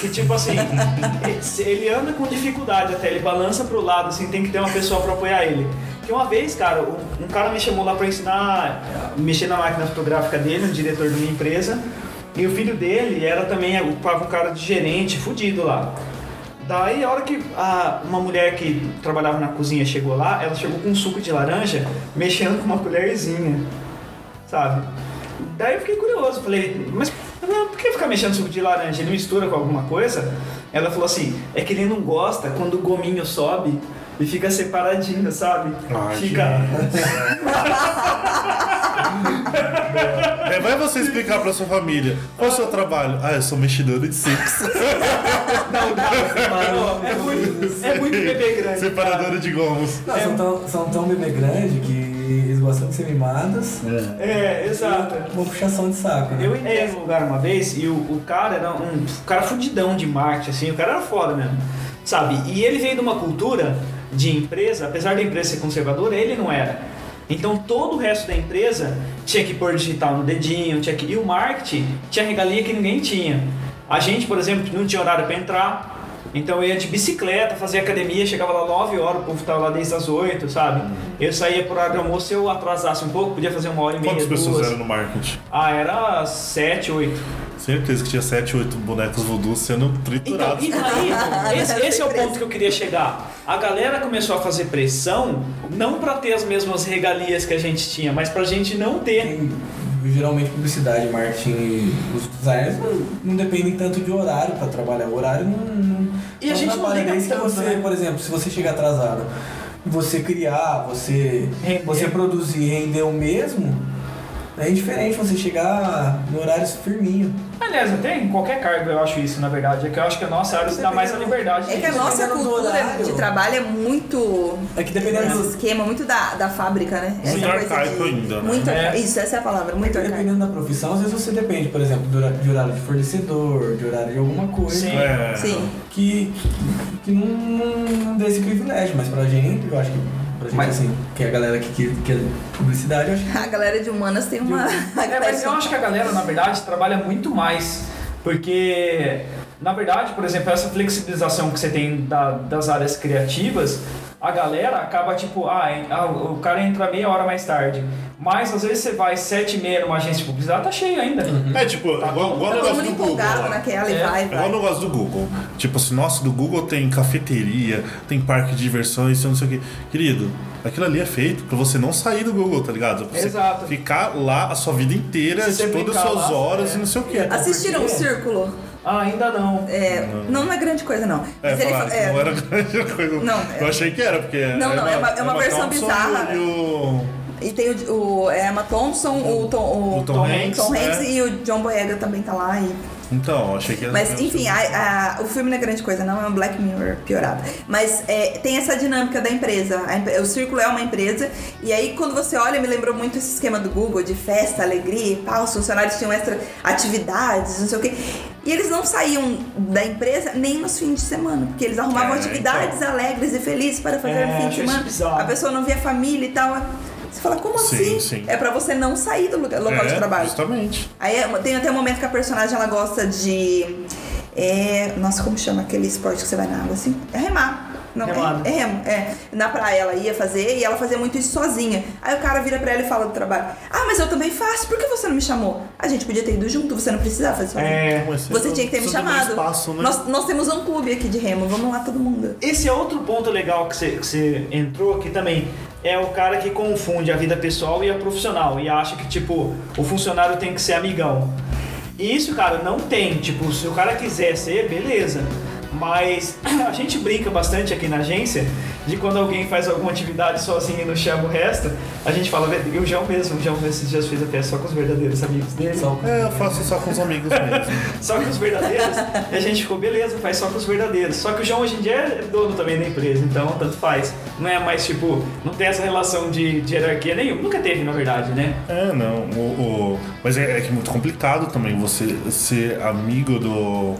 S2: Que tipo assim, ele- ele anda com dificuldade até, ele balança pro lado, assim, tem que ter uma pessoa pra apoiar ele. Uma vez, cara, um, cara me chamou lá pra ensinar mexer na máquina fotográfica dele, um diretor de uma empresa, e o filho dele era também ocupava um cara de gerente, fudido lá. Daí a hora que a- uma mulher que trabalhava na cozinha chegou lá, ela chegou com um suco de laranja, mexendo com uma colherzinha, sabe? Daí eu fiquei curioso, falei, mas por que ficar mexendo suco de laranja? Ele mistura com alguma coisa? Ela falou assim, é que ele não gosta quando o gominho sobe e fica separadinho, sabe?
S4: Ai,
S2: fica.
S4: É, vai você explicar pra sua família. Qual é o seu trabalho? Ah, eu sou mexidor de sexo.
S2: Não, não, é muito, é muito bebê grande.
S4: Separadora de gomos.
S3: Não, são, tão, são tão bebê grande que eles gostam de ser mimados.
S2: É, exato.
S3: Uma puxação de saco, né?
S2: Eu entrei num lugar uma vez e o, o cara era um cara fudidão de marketing, assim, o cara era foda mesmo, sabe? E ele veio de uma cultura de empresa, apesar da empresa ser conservadora, ele não era. Então todo o resto da empresa tinha que pôr digital no dedinho, tinha que... e o marketing tinha regalia que ninguém tinha. A gente, por exemplo, não tinha horário para entrar, então eu ia de bicicleta, fazia academia, chegava lá 9 horas, o povo tava lá desde as 8, sabe? Eu saía por horário de almoço, se eu atrasasse um pouco, podia fazer uma hora e meia,
S4: Quantas pessoas eram no marketing?
S2: Ah, era 7, 8.
S4: Certeza que tinha 7, 8 bonecos voodoo sendo
S2: Então,
S4: triturados.
S2: e daí, esse, esse é o ponto que eu queria chegar. A galera começou a fazer pressão, não pra ter as mesmas regalias que a gente tinha, mas pra gente não ter.
S3: Geralmente publicidade, marketing, os designers não, não dependem tanto de horário para trabalhar. O horário não, não
S2: E a gente não
S3: trabalha
S2: liga
S3: desde que
S2: tanto,
S3: você,
S2: né?
S3: por exemplo, se você chegar atrasado você criar, você,
S2: Render.
S3: você produzir e render o mesmo, é indiferente você chegar no horário firminho.
S2: Aliás, até em qualquer cargo eu acho isso, na verdade. É que eu acho que a nossa área se dá mais a liberdade.
S5: É que a nossa cultura
S3: horário.
S5: de trabalho é muito.
S3: É que dependendo
S5: Esse
S3: do,
S5: esquema, muito da, da fábrica, né?
S4: Muito arcaico ainda, né?
S5: Muito
S2: É.
S5: Isso, essa é a palavra, muito arcaico.
S3: dependendo da profissão, às vezes você depende, por exemplo, de horário de fornecedor, de horário de alguma coisa.
S2: Sim.
S4: É.
S5: Sim.
S3: que, que não, não, não dê esse privilégio, mas pra gente, eu acho que pra gente,
S2: Mas-
S3: assim, que é a galera que, que, que é publicidade, eu acho que
S5: A galera de humanas tem uma.
S2: É, mas eu acho que a galera, na verdade, trabalha muito mais. Porque na verdade, por exemplo, essa flexibilização que você tem da- das áreas criativas, a galera acaba tipo, ah, ah, o cara entra meia hora mais tarde. Mas às vezes você vai sete e meia numa agência de publicidade, tá cheio ainda.
S4: É tipo, igual, igual o
S5: Tá todo
S4: negócio do Google.
S5: naquela e
S2: É,
S5: vai,
S4: É igual
S5: vai.
S4: o negócio do Google. Tipo assim, nossa, do Google tem cafeteria, tem parque de diversões, não sei o que. Querido, aquilo ali é feito pra você não sair do Google, tá ligado? Pra você
S2: Exato.
S4: ficar lá a sua vida inteira, todas as suas
S2: lá,
S4: horas
S2: é.
S4: e não sei o que.
S5: Assistiram o
S3: Porque-
S5: Círculo?
S2: Ah, ainda não.
S5: É, não, não é grande coisa, não.
S4: É,
S5: Mas ele
S4: falaram
S5: fa-
S4: que
S5: é,
S4: não era grande coisa.
S5: Não,
S4: Eu
S5: é-
S4: achei que era, porque.
S5: Não, não, é uma- é uma versão
S4: Thompson
S5: bizarra.
S4: E o.
S5: E tem o, o é, Emma Thompson, o Tom, o
S4: O Tom Hanks,
S5: Tom Hanks
S4: né?
S5: e o John Boyega também tá lá. E...
S4: Então, achei que era.
S5: Mas enfim, a- a- o filme não é grande coisa, não é um Black Mirror piorado. Mas é, tem essa dinâmica da empresa. A o Círculo é uma empresa. E aí, quando você olha, me lembrou muito esse esquema do Google de festa, alegria e pá, os funcionários tinham extra atividades, não sei o quê. E eles não saíam da empresa nem nos fins de semana, porque eles arrumavam
S4: É,
S5: atividades alegres e felizes para fazer
S2: É,
S5: no fim de semana.
S2: bizarro.
S5: A pessoa não via família e tal. Você fala, como
S4: Sim,
S5: assim?
S4: sim.
S5: É pra você não sair do lugar- local de
S4: É,
S5: trabalho.
S4: Justamente.
S5: Aí é- tem até um momento que a personagem ela gosta de. É, nossa, como chama aquele esporte que você vai na água assim? É remar. Não,
S2: Remada.
S5: é, é remo, é. Na praia ela ia fazer e ela fazia muito isso sozinha. Aí o cara vira pra ela e fala do trabalho: Ah, mas eu também faço, por que você não me chamou? A gente podia ter ido junto, você não precisava fazer sozinho.
S2: É.
S4: Mas
S5: Você tinha que ter me chamado.
S4: Espaço, né?
S5: nós, nós temos um clube aqui de remo, vamos lá todo mundo.
S2: Esse é outro ponto legal que você, que você entrou aqui também. É o cara que confunde a vida pessoal e a profissional e acha que, tipo, o funcionário tem que ser amigão. E isso, cara, não tem. Tipo, se o cara quiser ser, beleza. Mas a gente brinca bastante aqui na agência de quando alguém faz alguma atividade sozinho e não chama o resto, a gente fala, e o João mesmo, o João esses dias fez a festa só com os verdadeiros amigos dele.
S3: Só-
S4: É, eu faço só com os amigos mesmo.
S2: Só que os verdadeiros, e a gente ficou, beleza, faz só com os verdadeiros. Só que o João hoje em dia é dono também da empresa, então tanto faz. Não é mais tipo, não tem essa relação de, de hierarquia nenhuma. Nunca teve, na verdade, né?
S4: É, não. O, o- Mas é, é que é muito complicado também você ser amigo do.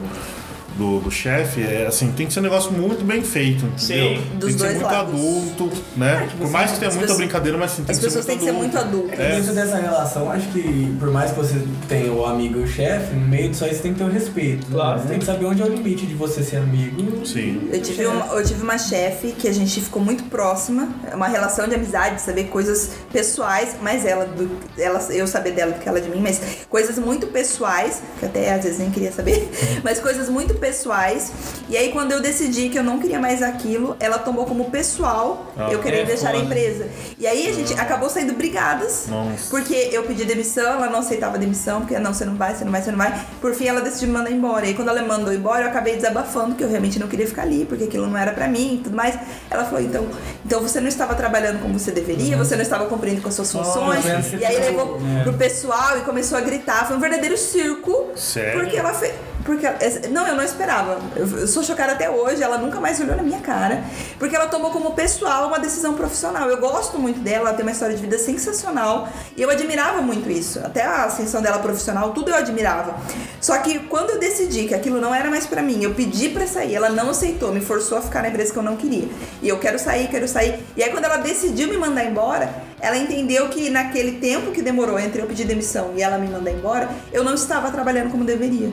S4: Do, do chefe, é assim, tem que ser um negócio muito bem feito, entendeu?
S2: Sim,
S4: tem
S5: dos
S4: que ser
S5: dois
S4: muito
S5: lados.
S4: adulto, né? Por mais que tenha muita
S5: pessoas-
S4: brincadeira, mas sim, tem
S5: As
S4: que
S5: pessoas
S4: ser
S5: têm que ser muito adultas.
S4: É.
S3: Dentro dessa relação, acho que por mais que você tenha o amigo e o chefe, no meio disso aí você tem que ter o respeito. né?
S2: Claro.
S3: Você tem que saber onde é o limite de você ser amigo.
S4: Sim.
S5: Eu tive, uma, eu tive uma chefe que a gente ficou muito próxima, é uma relação de amizade, de saber coisas pessoais, mais ela, do, ela eu saber dela do que ela de mim, mas coisas muito pessoais, que até às vezes nem queria saber, mas coisas muito pessoais. E aí quando eu decidi que eu não queria mais aquilo, ela tomou como pessoal
S4: Ah,
S5: eu querer
S2: é
S5: deixar a
S2: foda.
S5: empresa. E aí a gente acabou saindo brigadas.
S4: Nossa.
S5: Porque eu pedi demissão, ela não aceitava demissão, porque não, você não vai, você não vai, você não vai. Por fim, ela decidiu me mandar embora. E aí, quando ela me mandou embora, eu acabei desabafando que eu realmente não queria ficar ali, porque aquilo não era pra mim e tudo mais. Ela falou: então, então você não estava trabalhando como você deveria, você não estava cumprindo com as suas funções.
S3: você
S5: e aí levou
S3: é.
S5: pro pessoal e começou a gritar. Foi um verdadeiro circo.
S4: Sério?
S5: Porque ela fez. Porque não, eu não esperava. Eu, eu sou chocada até hoje. Ela nunca mais olhou na minha cara. Porque ela tomou como pessoal uma decisão profissional. Eu gosto muito dela, ela tem uma história de vida sensacional. E eu admirava muito isso. Até a ascensão dela profissional, tudo eu admirava. Só que quando eu decidi que aquilo não era mais pra mim, eu pedi pra sair, ela não aceitou, me forçou a ficar na empresa que eu não queria. E eu quero sair, quero sair. E aí quando ela decidiu me mandar embora, ela entendeu que naquele tempo que demorou entre eu pedir demissão e ela me mandar embora, eu não estava trabalhando como deveria.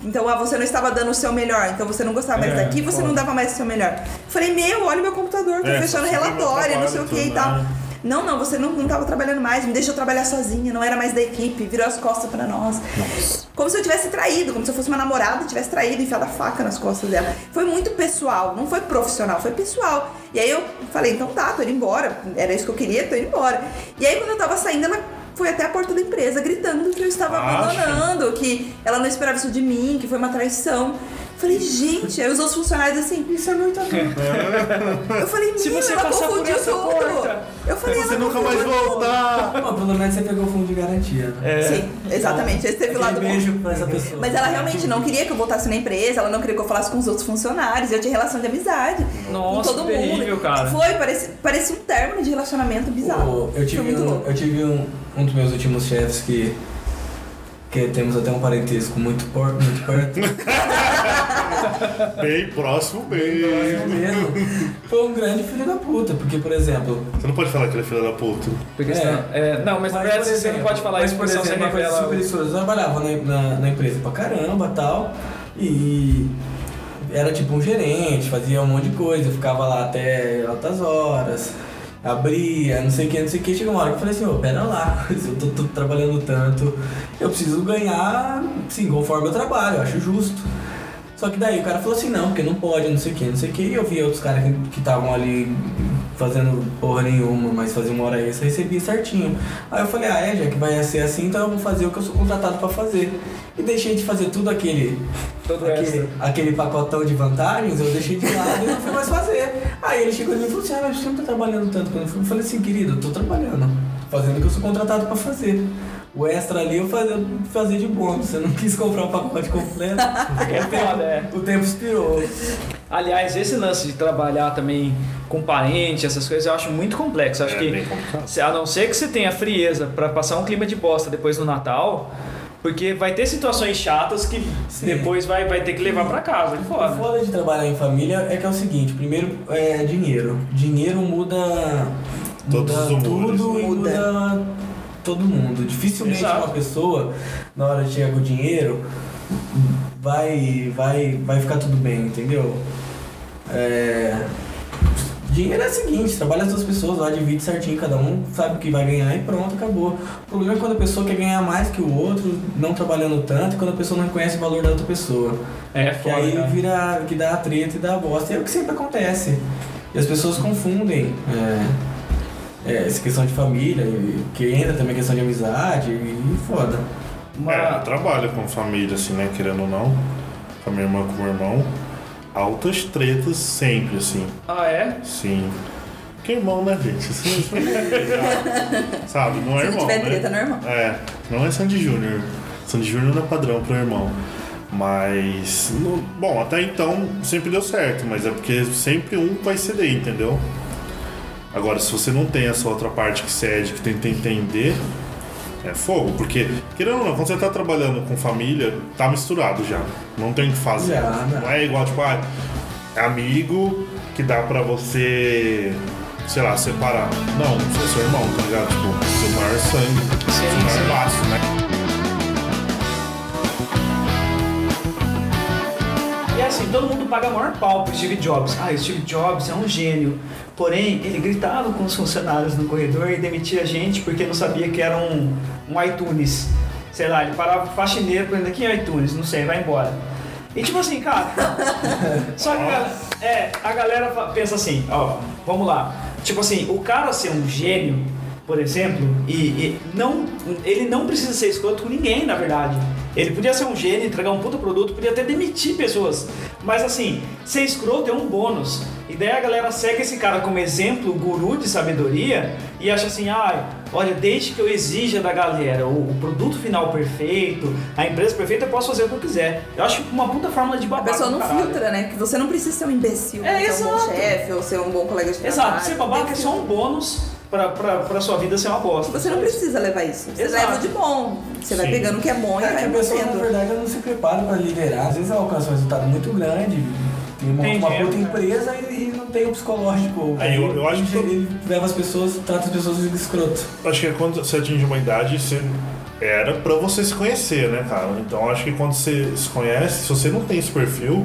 S5: Então, ah, você não estava dando o seu melhor, então você não gostava mais
S3: É,
S5: daqui, você não dava mais o seu melhor. Falei, meu, olha meu computador, tô
S4: É,
S5: fechando relatório, não sei o que e tal.
S4: né?
S5: Não, não, você não, não tava trabalhando mais, me deixou trabalhar sozinha, não era mais da equipe, virou as costas pra nós. Como se eu tivesse traído, como se eu fosse uma namorada e tivesse traído, enfiado a faca nas costas dela. Foi muito pessoal, não foi profissional, foi pessoal. E aí eu falei, então tá, tô indo embora. Era isso que eu queria, tô indo embora. E aí quando eu tava saindo, ela foi até a porta da empresa gritando que eu estava
S4: Acha?
S5: abandonando, que ela não esperava isso de mim, que foi uma traição. Falei, gente, aí os outros funcionários assim,
S3: Isso é muito adulto.
S5: eu falei,
S2: Se você
S5: ela
S2: passar por
S5: confundiu
S2: essa
S5: tudo.
S2: porta,
S5: Eu falei,
S4: Você
S5: ela
S4: nunca mais voltar.
S3: Bom, pelo menos você pegou o fundo de garantia. Né?
S5: Sim, exatamente. Esse teve o lado
S3: Aquele
S5: bom.
S3: beijo pra essa pessoa.
S5: Mas ela realmente não queria que eu voltasse na empresa, ela não queria que eu falasse com os outros funcionários, eu tinha relação de amizade
S2: Nossa,
S5: com todo mundo.
S2: terrível, cara.
S5: Foi, parecia, parecia um término de relacionamento bizarro.
S3: Pô, eu tive, um, eu tive um, um dos meus últimos chefes que, que temos até um parentesco muito, por, muito perto.
S4: Bem próximo, bem.
S3: mesmo. Foi um grande filho da puta, porque, por exemplo,
S4: Você não pode falar que ele é filho da puta.
S2: Porque
S3: É.
S2: senão- é, não, mas
S3: Mas, por
S2: você não
S3: exemplo,
S2: pode falar
S3: mas,
S2: isso
S3: por
S2: porque senão você
S3: exemplo, uma coisa
S2: revela.
S3: super. Eu trabalhava na, na, na empresa pra caramba tal. E era tipo um gerente, fazia um monte de coisa, ficava lá até altas horas, abria, não sei o que, não sei o que. Chegou uma hora que eu falei assim, ô, pera lá, se eu tô, tô trabalhando tanto, eu preciso ganhar, sim, conforme eu trabalho, eu acho justo. Só que daí o cara falou assim, não, porque não pode, não sei o que, não sei o que. E eu vi outros caras que estavam ali fazendo porra nenhuma, mas fazia uma hora extra, recebia certinho. Aí eu falei, ah, é, já que vai ser assim, então eu vou fazer o que eu sou contratado pra fazer. E deixei de fazer tudo aquele,
S2: Todo
S3: aquele, aquele pacotão de vantagens, eu deixei de lado e não fui mais fazer. Aí ele chegou e falou assim, ah, mas você não tá trabalhando tanto. Quando eu fui, eu falei assim, querido, eu tô trabalhando, fazendo o que eu sou contratado pra fazer. O extra ali eu fazia, fazia de bônus, você não quis comprar o pacote completo.
S2: É foda, é.
S3: O tempo expirou.
S2: Aliás, esse lance de trabalhar também com parente, essas coisas, eu acho muito complexo. Eu acho
S4: É
S2: que,
S4: bem complicado.
S2: se- a não ser que você tenha frieza pra passar um clima de bosta depois do Natal, porque vai ter situações chatas que
S3: Sim.
S2: depois vai, vai ter que levar pra casa.
S3: O
S2: foda.
S3: foda de trabalhar em família é que é o seguinte, primeiro é dinheiro. Dinheiro muda,
S4: Todos
S3: muda
S4: os humores.
S3: tudo e
S5: Muda.
S3: muda todo mundo. Dificilmente
S2: Exato.
S3: uma pessoa, na hora de chegar com o dinheiro, vai, vai, vai ficar tudo bem, entendeu? É, Dinheiro é o seguinte, trabalha as duas pessoas lá, divide certinho, cada um sabe o que vai ganhar e pronto, acabou. O problema é quando a pessoa quer ganhar mais que o outro, não trabalhando tanto, e quando a pessoa não reconhece o valor da outra pessoa.
S2: É
S3: Que
S2: foda.
S3: aí
S2: cara.
S3: vira, que dá a treta e dá a bosta. E é o que sempre acontece. E as pessoas confundem é, é, essa questão de família, e, que entra também a questão de amizade, e foda.
S2: Uma-
S4: É, eu trabalho com família, assim, né? Querendo ou não. Com a minha irmã, com o meu irmão. Altas tretas sempre, assim.
S2: Ah, é?
S4: Sim. Que irmão, né, gente? É Sabe, não é
S5: Se não
S4: irmão.
S5: tiver
S4: né?
S5: treta, não é irmão.
S4: É, não é Sandy Júnior. Sandy Júnior não é padrão pro irmão. Mas. no- bom, até então sempre deu certo, mas é porque sempre um vai ceder, entendeu? Agora, se você não tem essa outra parte que cede, que tenta entender, é fogo. Porque, querendo ou não, quando você tá trabalhando com família, tá misturado já. Não tem o que fazer.
S3: Já, né?
S4: não é igual, tipo, ah, é amigo que dá pra você, sei lá, separar. Não, você é seu irmão, tá ligado? Tipo, seu maior sangue,
S2: Sim,
S4: seu
S2: sim.
S4: maior laço, né?
S2: E assim, todo mundo paga maior pau pro Steve Jobs. Ah, o Steve Jobs é um gênio. Porém, ele gritava com os funcionários no corredor e demitia a gente porque não sabia que era um, um iTunes. Sei lá, ele parava o faxineiro perguntando quem é iTunes, não sei, vai embora. E tipo assim, cara. só que a- é, a galera pensa assim, ó, vamos lá. Tipo assim, o cara ser um gênio, por exemplo, e, e não, ele não precisa ser escroto com ninguém, na verdade. Ele podia ser um gênio, entregar um puta produto, podia até demitir pessoas. Mas assim, ser escroto é um bônus. E daí a galera segue esse cara como exemplo, guru de sabedoria, e acha assim, ah, olha, desde que eu exija da galera o, o produto final perfeito, a empresa perfeita, eu posso fazer o que eu quiser. Eu acho uma puta fórmula de
S5: A
S2: babaca.
S5: pessoa
S2: do
S5: não filtra, né? Que você não precisa ser um imbecil
S2: É,
S5: ser um bom
S2: exato.
S5: chefe ou ser um bom colega de trabalho.
S2: Exato, ser babaca é só um bônus pra, pra, pra sua vida ser uma bosta.
S5: Você não precisa levar isso. Você
S2: Exato.
S5: leva de bom. Você vai
S4: Sim.
S5: pegando o que é bom e
S3: É que
S5: vai
S3: a pessoa, na verdade, ela não se prepara para liderar. Às vezes ela alcança um resultado muito grande, tem uma,
S2: Tem
S3: uma puta
S2: né?
S3: empresa e, e não tem o psicológico.
S4: Aí eu- eu acho que-
S3: ele leva as pessoas, trata as pessoas de escroto.
S4: Acho que é quando você atinge uma idade, você era pra você se conhecer, né, cara? Então acho que quando você se conhece, se você não tem esse perfil,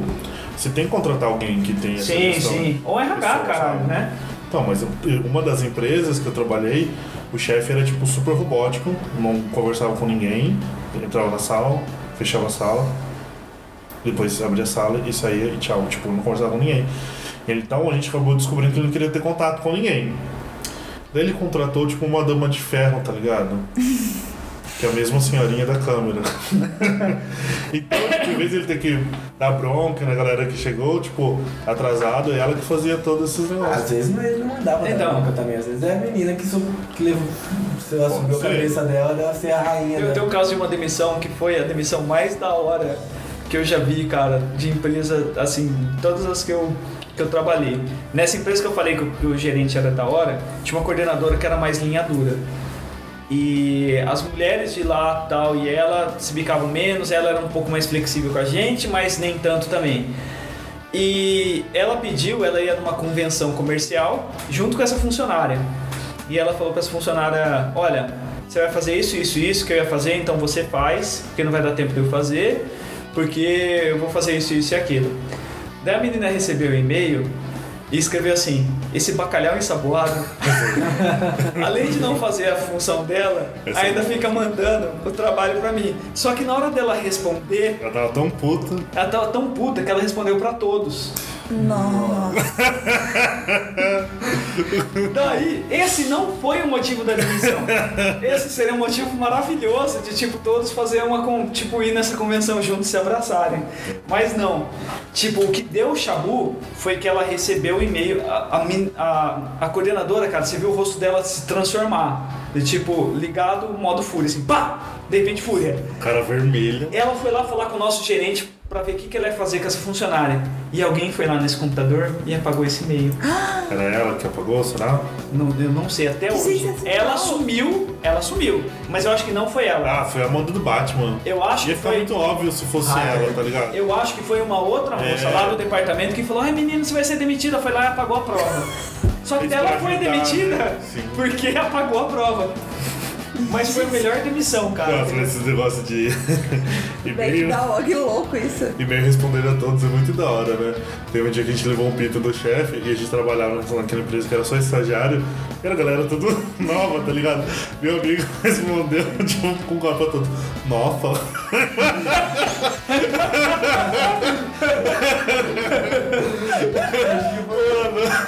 S4: você tem que contratar alguém que tem essa
S2: Sim,
S4: questão
S2: sim. Ou RH, caralho,
S4: sabe?
S2: né?
S4: Então, mas uma das empresas que eu trabalhei, o chefe era tipo super robótico, não conversava com ninguém, entrava na sala, fechava a sala, depois abria a sala e saía e tchau, tipo, não conversava com ninguém. Então a gente acabou descobrindo que ele não queria ter contato com ninguém. Daí ele contratou tipo uma dama de ferro, tá ligado? Que é a mesma senhorinha da câmera. então, tipo, em vez de ele ter que dar bronca na galera que chegou, tipo, atrasado, é ela que fazia todos esses negócios.
S3: Às vezes não- ele não mandava
S2: Então.
S3: bronca também, às vezes é a menina que, su- que levou, se ela
S4: Pode
S3: subiu a cabeça dela, deve ser a rainha
S2: Eu
S3: da...
S2: tenho um caso de uma demissão que foi a demissão mais da hora que eu já vi, cara, de empresa, assim, todas as que eu, que eu trabalhei. Nessa empresa que eu falei que o, que o gerente era da hora, tinha uma coordenadora que era mais linha dura. E as mulheres de lá tal, e ela se bicavam menos, ela era um pouco mais flexível com a gente, mas nem tanto também. E ela pediu, ela ia numa convenção comercial junto com essa funcionária. E ela falou para essa funcionária: Olha, você vai fazer isso, isso, isso que eu ia fazer, então você faz, porque não vai dar tempo de eu fazer. porque eu vou fazer isso, isso e aquilo. Daí a menina recebeu o e-mail e escreveu assim: esse bacalhau ensaboado, além de não fazer a função dela, ainda fica mandando o trabalho pra mim. Só que na hora dela responder,
S4: Ela tava tão puta.
S2: ela tava tão puta que ela respondeu pra todos.
S5: Nossa.
S2: Daí, esse não foi o motivo da demissão. Esse seria um motivo maravilhoso de, tipo, todos fazer uma, tipo, ir nessa convenção juntos e se abraçarem. Mas não. Tipo, o que deu o chabu foi que ela recebeu o e-mail, a, a, a coordenadora, cara, você viu o rosto dela se transformar. De, tipo, ligado, modo fúria, assim, pá! De repente, fúria.
S4: Cara vermelha.
S2: Ela foi lá falar com o nosso gerente pra ver o que, que ela ia fazer com essa funcionária. E alguém foi lá nesse computador e apagou esse e-mail.
S4: Era ela que apagou, será?
S2: Não, eu não sei até
S5: Que
S2: hoje.
S5: sensacional.
S2: Ela sumiu, ela sumiu. Mas eu acho que não foi ela.
S4: Ah, foi a Amanda do Batman.
S2: Eu acho
S4: Ia
S2: que foi.
S4: muito óbvio se fosse
S3: Ah,
S4: ela,
S3: é.
S4: tá ligado?
S2: Eu acho que foi uma outra moça
S4: É.
S2: lá do departamento que falou: ai menino, você vai ser demitida. Foi lá e apagou a prova. Só que ela foi demitida
S4: né?
S2: Porque apagou a prova. Mas foi a melhor demissão, cara.
S4: Nossa, mas esses negócios de e-mail.
S5: da hora, que louco isso.
S4: E-mail respondendo a todos é muito da hora, né? Teve um dia que a gente levou um pito do chefe e a gente trabalhava naquela empresa que era só estagiário e era a galera tudo nova, tá ligado? Meu amigo respondeu, tipo, com o copo todo. Nova.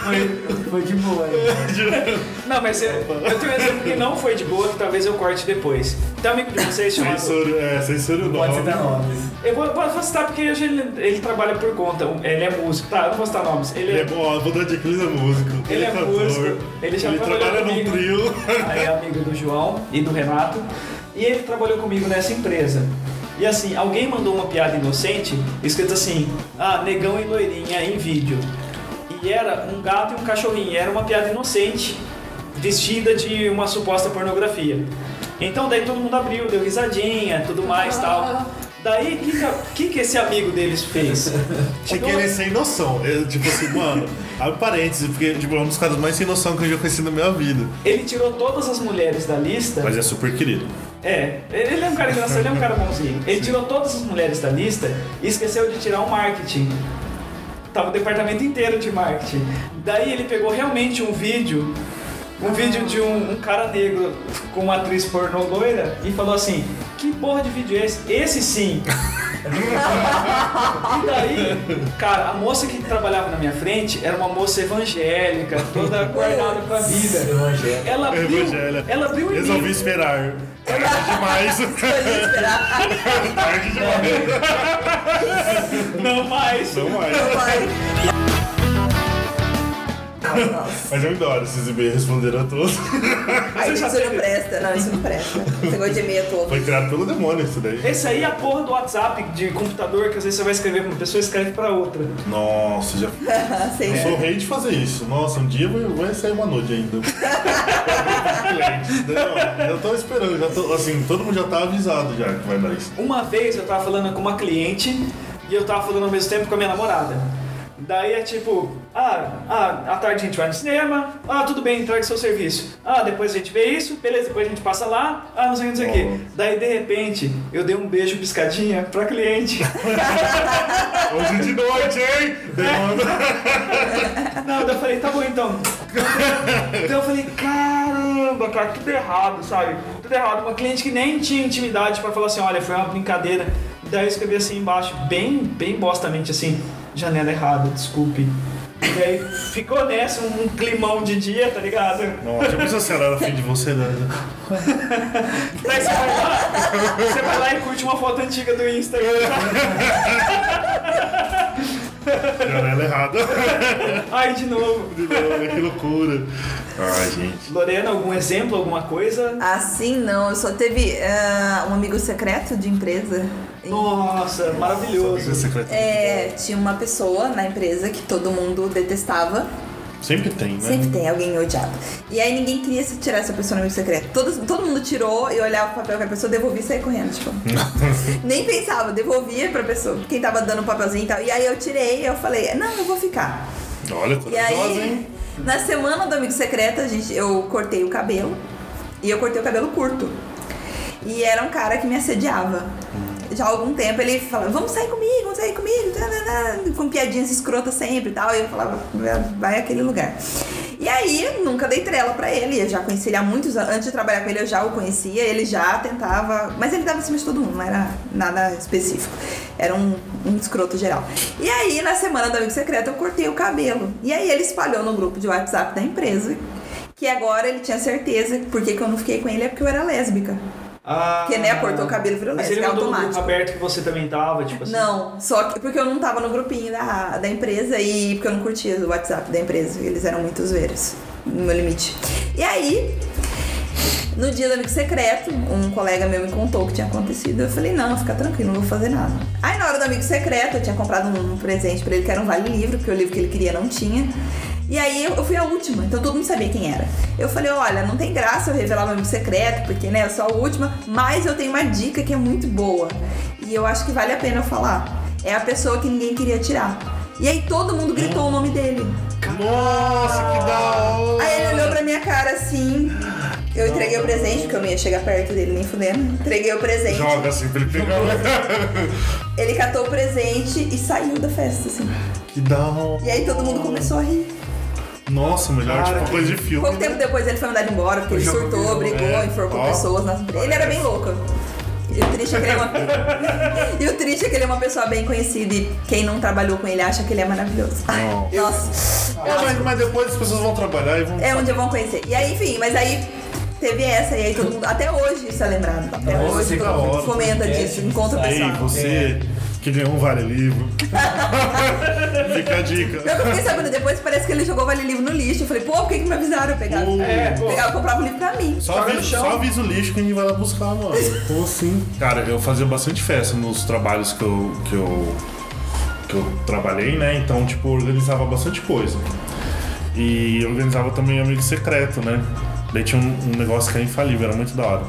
S3: Foi, foi de boa aí.
S2: Não, mas eu, eu tenho um exemplo que não foi de boa, que talvez eu corte depois. Tem um amigo de vocês chamado.
S4: Censura, é, censura o nome.
S3: Pode citar nomes.
S2: Eu vou, vou citar porque hoje ele, ele trabalha por conta, ele é músico. Tá, eu não vou citar nomes. Ele
S4: Ele
S2: é,
S4: é bom, vou dar dica, ele é músico.
S2: Ele é
S4: cantor,
S2: músico, ele já trabalhou
S4: trabalha num trio.
S2: Aí é amigo do João e do Renato. E ele trabalhou comigo nessa empresa. E assim, alguém mandou uma piada inocente, escrito assim, ah, negão e loirinha em vídeo. E era um gato e um cachorrinho, era uma piada inocente, vestida de uma suposta pornografia. Então daí todo mundo abriu, deu risadinha, tudo mais tal. Daí, o que, que, que esse amigo deles fez? Pegou-
S4: ele sem noção. Eu, tipo assim, mano, abre parênteses, porque tipo, é um dos caras mais sem noção que eu já conheci na minha vida.
S2: Ele tirou todas as mulheres da lista.
S4: Mas é super querido.
S2: É, ele é um cara engraçado, ele é um cara bonzinho. Ele tirou todas as mulheres da lista e esqueceu de tirar o marketing. Tava o departamento inteiro de marketing. Daí ele pegou realmente um vídeo, um vídeo de um, um cara negro com uma atriz pornô loira e falou assim: Que porra de vídeo é esse? Esse sim! e daí, cara, a moça que trabalhava na minha frente era uma moça evangélica, toda guardada pra vida.
S3: Evangelho.
S2: Ela abriu, ela abriu o e-mail.
S4: Resolvi esperar. Tarde demais. Tarde demais.
S2: Não mais.
S4: Não mais.
S5: Vai. Nossa.
S4: Mas eu adoro esses e-mails responderam a todos.
S2: Já
S5: isso não presta. Não, isso não presta. Você gosta de e-mail todo.
S4: Foi criado pelo demônio isso daí.
S2: Esse aí é a porra do WhatsApp de computador que às vezes você vai escrever pra uma pessoa e escreve pra outra.
S4: Nossa, já.
S5: Sei.
S4: Eu sou o rei de fazer isso. Nossa, um dia vai, vai sair uma noite ainda. Né? Eu tô esperando, já tô, assim, todo mundo já tá avisado já que vai dar isso.
S2: Uma vez eu tava falando com uma cliente e eu tava falando ao mesmo tempo com a minha namorada. Daí é tipo, ah, ah, à tarde a gente vai no cinema, ah, tudo bem, entrega seu serviço. Ah, depois a gente vê isso, beleza, depois a gente passa lá, ah, não sei o que, não sei o. Daí de repente eu dei um beijo piscadinha pra cliente.
S4: Hoje de noite, hein? Demanda.
S2: Não, daí eu falei, tá bom então. Daí eu falei, caramba, cara, tudo errado, sabe? Tudo errado. Uma cliente que nem tinha intimidade pra falar assim, olha, foi uma brincadeira. Daí eu escrevi assim embaixo, bem, bem bostamente assim, janela errada, desculpe. E aí ficou nessa um climão de dia, tá ligado?
S4: Nossa, pensou se ela era fim de você, né?
S2: Daí você vai lá, você vai lá e curte uma foto antiga do Instagram.
S4: Janela errada.
S2: Ai, de novo.
S4: que loucura. Ai, gente.
S2: Lorena, algum exemplo, alguma coisa?
S5: Assim não, eu só teve ah, um amigo secreto de empresa.
S2: Nossa, maravilhoso.
S4: Secreto.
S5: É, tinha uma pessoa na empresa que todo mundo detestava.
S4: Sempre tem, né?
S5: Sempre tem alguém odiado. E aí ninguém queria se tirar essa pessoa no amigo secreto. Todos, todo mundo tirou e olhava o papel que a pessoa devolvia e saía correndo, tipo. Nem pensava, devolvia pra pessoa, quem tava dando o papelzinho e tal. E aí eu tirei e eu falei, não, eu vou ficar.
S4: Olha,
S5: E
S4: corajosa,
S5: aí,
S4: hein?
S5: na semana do amigo secreto, a gente, eu cortei o cabelo. E eu cortei o cabelo curto. E era um cara que me assediava. Já há algum tempo ele falava, vamos sair comigo, vamos sair comigo, tá, tá, tá, com piadinhas escrotas sempre e tal. E eu falava, vai àquele lugar. E aí, nunca dei trela pra ele. Eu já conheci ele há muitos anos. Antes de trabalhar com ele, eu já o conhecia. Ele já tentava. Mas ele dava em cima de todo mundo, não era nada específico. Era um, um escroto geral. E aí, na semana do Amigo Secreto, eu cortei o cabelo. E aí, ele espalhou no grupo de WhatsApp da empresa que agora ele tinha certeza. Porque que eu não fiquei com ele é porque eu era lésbica.
S2: Ah,
S5: Porque, né, cortou o cabelo, virou
S2: Mas ele
S5: lésbica,
S2: mandou no grupo
S5: automático.
S2: aberto que você também tava, tipo assim.
S5: Não, só que porque eu não tava no grupinho da, da empresa e porque eu não curtia o WhatsApp da empresa. Eles eram muito zoeiros, no meu limite. E aí, no dia do amigo secreto, um colega meu me contou o que tinha acontecido. Eu falei, não, fica tranquilo, não vou fazer nada. Aí na hora do amigo secreto, eu tinha comprado um presente pra ele que era um vale livro, porque o livro que ele queria não tinha. E aí eu fui a última, então todo mundo sabia quem era. Eu falei, olha, não tem graça eu revelar meu amigo secreto, porque né, eu sou a última, mas eu tenho uma dica que é muito boa. E eu acho que vale a pena eu falar. É a pessoa que ninguém queria tirar. E aí todo mundo gritou o nome dele.
S4: Nossa, que da hora!
S5: Aí ele olhou pra minha cara assim. Eu entreguei o presente, porque eu não ia chegar perto dele nem fudendo. Entreguei o presente.
S4: Joga assim pra ele pegar.
S5: Ele catou o presente e saiu da festa, assim.
S4: que da hora.
S5: E aí todo mundo começou a rir.
S4: Nossa, melhor
S2: Cara,
S4: tipo coisa de filme.
S5: Pouco tempo depois ele foi mandado embora, porque ele surtou, brigou,
S4: é.
S5: enforcou
S4: Ó.
S5: pessoas nas Ele era bem louco. E o triste é que ele é uma. e o triste é que ele é uma pessoa bem conhecida e quem não trabalhou com ele acha que ele é maravilhoso.
S4: Não.
S5: nossa.
S4: É, mas, mas depois as pessoas vão trabalhar e vão.
S5: É onde vão conhecer. E aí, enfim, mas aí teve essa, e aí todo mundo. Até hoje isso é lembrado. Até
S4: Nossa,
S5: hoje
S4: da hora.
S5: comenta
S3: É,
S5: disso, encontra o pessoal.
S4: você que ganhou um vale livro. Fica a dica.
S5: Eu fiquei sabendo depois, parece que ele jogou Vale Livro no lixo. Eu falei, pô, por que, que me avisaram? Eu pegava,
S4: Pô.
S2: É,
S5: pegava, comprava o livro pra mim.
S4: Só, avisa, só avisa o lixo que a gente vai lá buscar, mano. Como assim? Cara, eu fazia bastante festa nos trabalhos que eu, que eu, que eu trabalhei, né? Então, tipo, organizava bastante coisa. E organizava também amigo secreto, né? Daí tinha um, um negócio que era infalível, era muito da hora.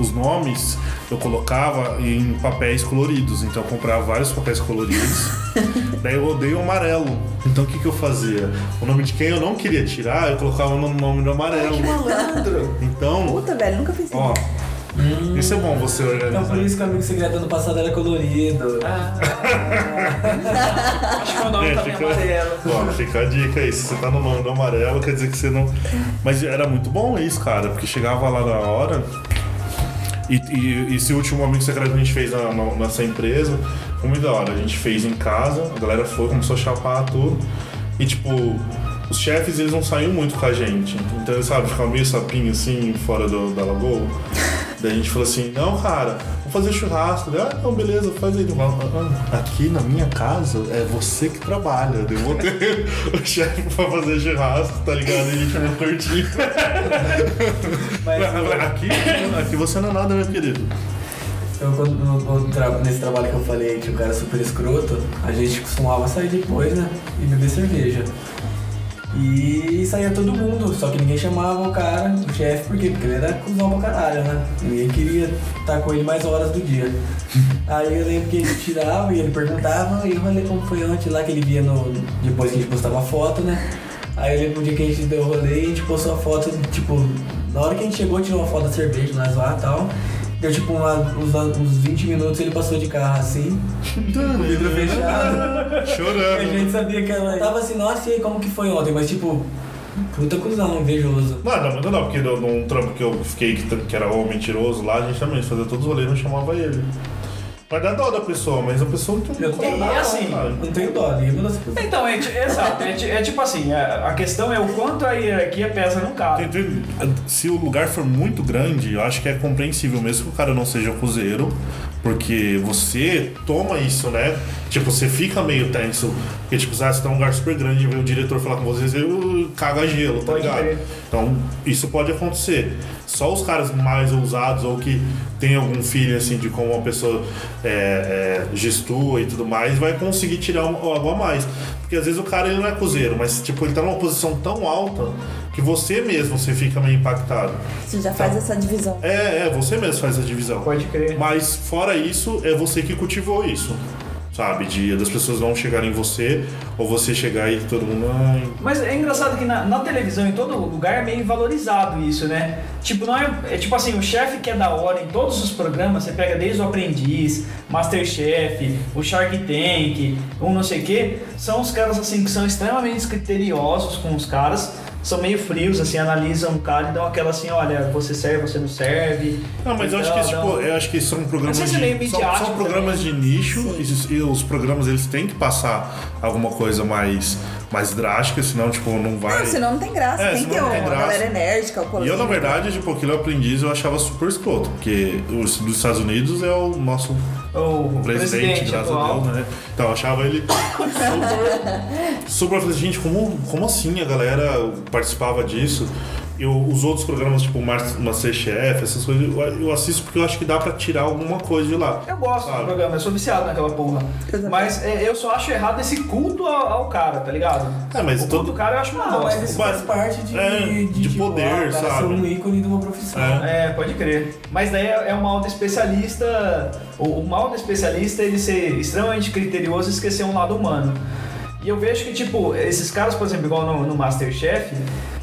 S4: Os nomes eu colocava em papéis coloridos, então eu comprava vários papéis coloridos. Daí eu odeio o amarelo. Então o que, que eu fazia? O nome de quem eu não queria tirar, eu colocava no nome do amarelo.
S2: Malandro.
S4: Então,
S5: Puta, velho, nunca fiz isso.
S4: Ó, isso é bom você
S3: Então
S4: organizar.
S3: por isso que o amigo secreto ano passado era colorido.
S2: Acho que meu nome
S4: É,
S2: também é
S4: fica-
S2: amarelo.
S4: Ó, fica a dica aí. Se você tá no nome do amarelo, quer dizer que você não. Mas era muito bom isso, cara, porque chegava lá na hora. E, e esse último amigo secreto que a gente fez na, na- nessa empresa foi muito da hora. A gente fez em casa, a galera foi, começou a chapar tudo. E tipo, os chefes eles não saíam muito com a gente. Então eles sabe, ficavam meio sapinho assim, fora do, da lagoa. Daí a gente falou assim, não, cara, vamos fazer churrasco. Daí, ah, não, beleza, faz aí. Falou, "Ah, ah, Aqui na minha casa é você que trabalha. Eu vou ter o chefe pra fazer churrasco, tá ligado? E a gente vai curtir.
S3: Mas
S4: aqui, aqui você não é nada, meu querido.
S3: eu, quando- no- no tra- nesse trabalho que eu falei que o cara é super escroto, a gente costumava sair depois, né? E beber cerveja. E saía todo mundo, só que ninguém chamava o cara, o chefe, por quê? Porque ele era cuzão pra caralho, né? Ninguém queria estar com ele mais horas do dia. Aí eu lembro que ele tirava e ele perguntava, e eu falei como foi ontem lá que ele via no. Depois que a gente postava foto, né? Aí eu lembro um dia que a gente deu rolê e a gente postou a foto, tipo, na hora que a gente chegou, tirou uma foto da cerveja, nós lá e tal. Deu tipo uma- uns, uns 20 minutos ele passou de carro assim, com o vidro fechado. E a
S4: Chorando.
S3: gente sabia que ela tava assim, nossa, e aí, como que foi ontem? Mas tipo, puta cuzão, invejoso.
S4: Não, não, não, não, porque num trampo que eu fiquei, que, que era o mentiroso lá, a gente também fazia todos os rolês, não chamava ele. Mas dá dó da pessoa, mas a pessoa não tem
S3: Eu tenho
S2: E
S3: dó,
S2: assim,
S3: cara. Não tenho dó, nenhuma das pessoas.
S2: Então, é, exato. É, ti- é tipo assim, a, a questão é o quanto a hierarquia pesa no carro.
S4: Se o lugar for muito grande, eu acho que é compreensível mesmo que o cara não seja cozeiro, porque você toma isso, né? Tipo, você fica meio tenso. Porque, tipo, ah, você tá num lugar super grande e o diretor falar com você, você uh, caga gelo, tá ligado? Então, isso pode acontecer. Só os caras mais ousados ou que tem algum filho, assim, de como uma pessoa é, é, gestua e tudo mais, vai conseguir tirar um- algo a mais. Porque às vezes o cara ele não é cozeiro, mas, tipo, ele tá numa posição tão alta que você mesmo você fica meio impactado.
S5: Você já faz essa divisão.
S4: É, é, você mesmo faz a divisão.
S2: Pode crer.
S4: Mas fora isso, é você que cultivou isso. sabe? De das pessoas não chegarem em você, ou você chegar e todo mundo. Ai,
S2: Mas é engraçado que na, na televisão, em todo lugar, é meio valorizado isso, né? Tipo, não é, é tipo assim, o chefe que é da hora em todos os programas, você pega desde o Aprendiz, Masterchef, o Shark Tank, um não sei o que, são os caras assim que são extremamente criteriosos com os caras, são meio frios, assim, analisam o cara e dão aquela assim, olha, você serve, você não serve.
S4: Não, mas eu acho que,
S2: Então,
S4: tipo,
S2: dão-
S4: eu acho que são programas
S2: Mas isso é
S4: de, são, são programas
S2: também.
S4: de nicho e, e os programas eles têm que passar alguma coisa mais, mais drástica, senão, tipo, não vai.
S5: Não, senão não tem graça.
S4: É,
S5: tem que ter
S4: não
S5: uma galera enérgica, o
S4: E eu, na verdade, tipo, aquilo eu aprendiz eu achava super escroto, porque os dos Estados Unidos é o nosso
S2: O
S4: presidente,
S2: presidente
S4: graças
S2: atual.
S4: a Deus, né? Então eu achava ele super. super eu falei, gente, como, como assim a galera participava disso? Eu, os outros programas, tipo Mas- Masterchef, essas coisas, eu, eu assisto porque eu acho que dá pra tirar alguma coisa de lá.
S2: Eu gosto
S4: Sabe?
S2: do programa, eu sou viciado naquela porra.
S5: Também.
S2: Mas é, eu só acho errado esse culto ao, ao cara, tá ligado?
S4: É, mas
S2: o
S4: todo-
S2: culto do cara eu acho uma
S3: Ah, mas isso faz parte de,
S4: é, de
S3: tipo,
S4: poder,
S3: ah, o cara
S4: sabe?
S3: ser um ícone de uma profissão.
S4: É.
S2: É, pode crer. Mas daí é, é o mal do especialista. O, o mal do especialista é ele ser extremamente criterioso e esquecer um lado humano. E eu vejo que, tipo, esses caras, por exemplo, igual no, no Masterchef,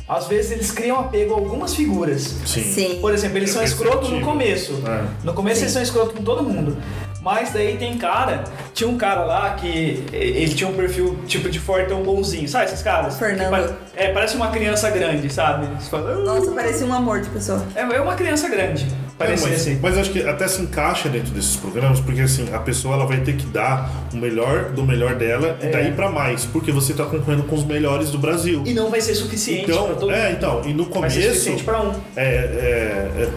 S2: às vezes eles criam apego a algumas figuras.
S4: Sim.
S5: Sim.
S2: Por exemplo, eles
S4: É
S2: são escroto no começo.
S4: É.
S2: No começo
S5: Sim.
S2: eles são escroto com todo mundo. Mas daí tem cara, tinha um cara lá que ele tinha um perfil tipo de fortão bonzinho, sabe esses caras?
S5: Fernando.
S2: Pare- é, parece uma criança grande, sabe? Fala, "Ah".
S5: Nossa, parecia um amor de pessoa.
S2: é, é uma criança grande,
S4: É, mas,
S2: assim.
S4: mas acho que até se encaixa dentro desses programas, porque assim, a pessoa ela vai ter que dar o melhor do melhor dela e daí pra mais, porque você tá concorrendo com os melhores do Brasil.
S2: E não vai ser suficiente
S4: Então,
S2: pra todo
S4: é,
S2: mundo.
S4: então, e no
S2: Vai ser
S4: começo
S2: suficiente pra um.
S4: é, é, é-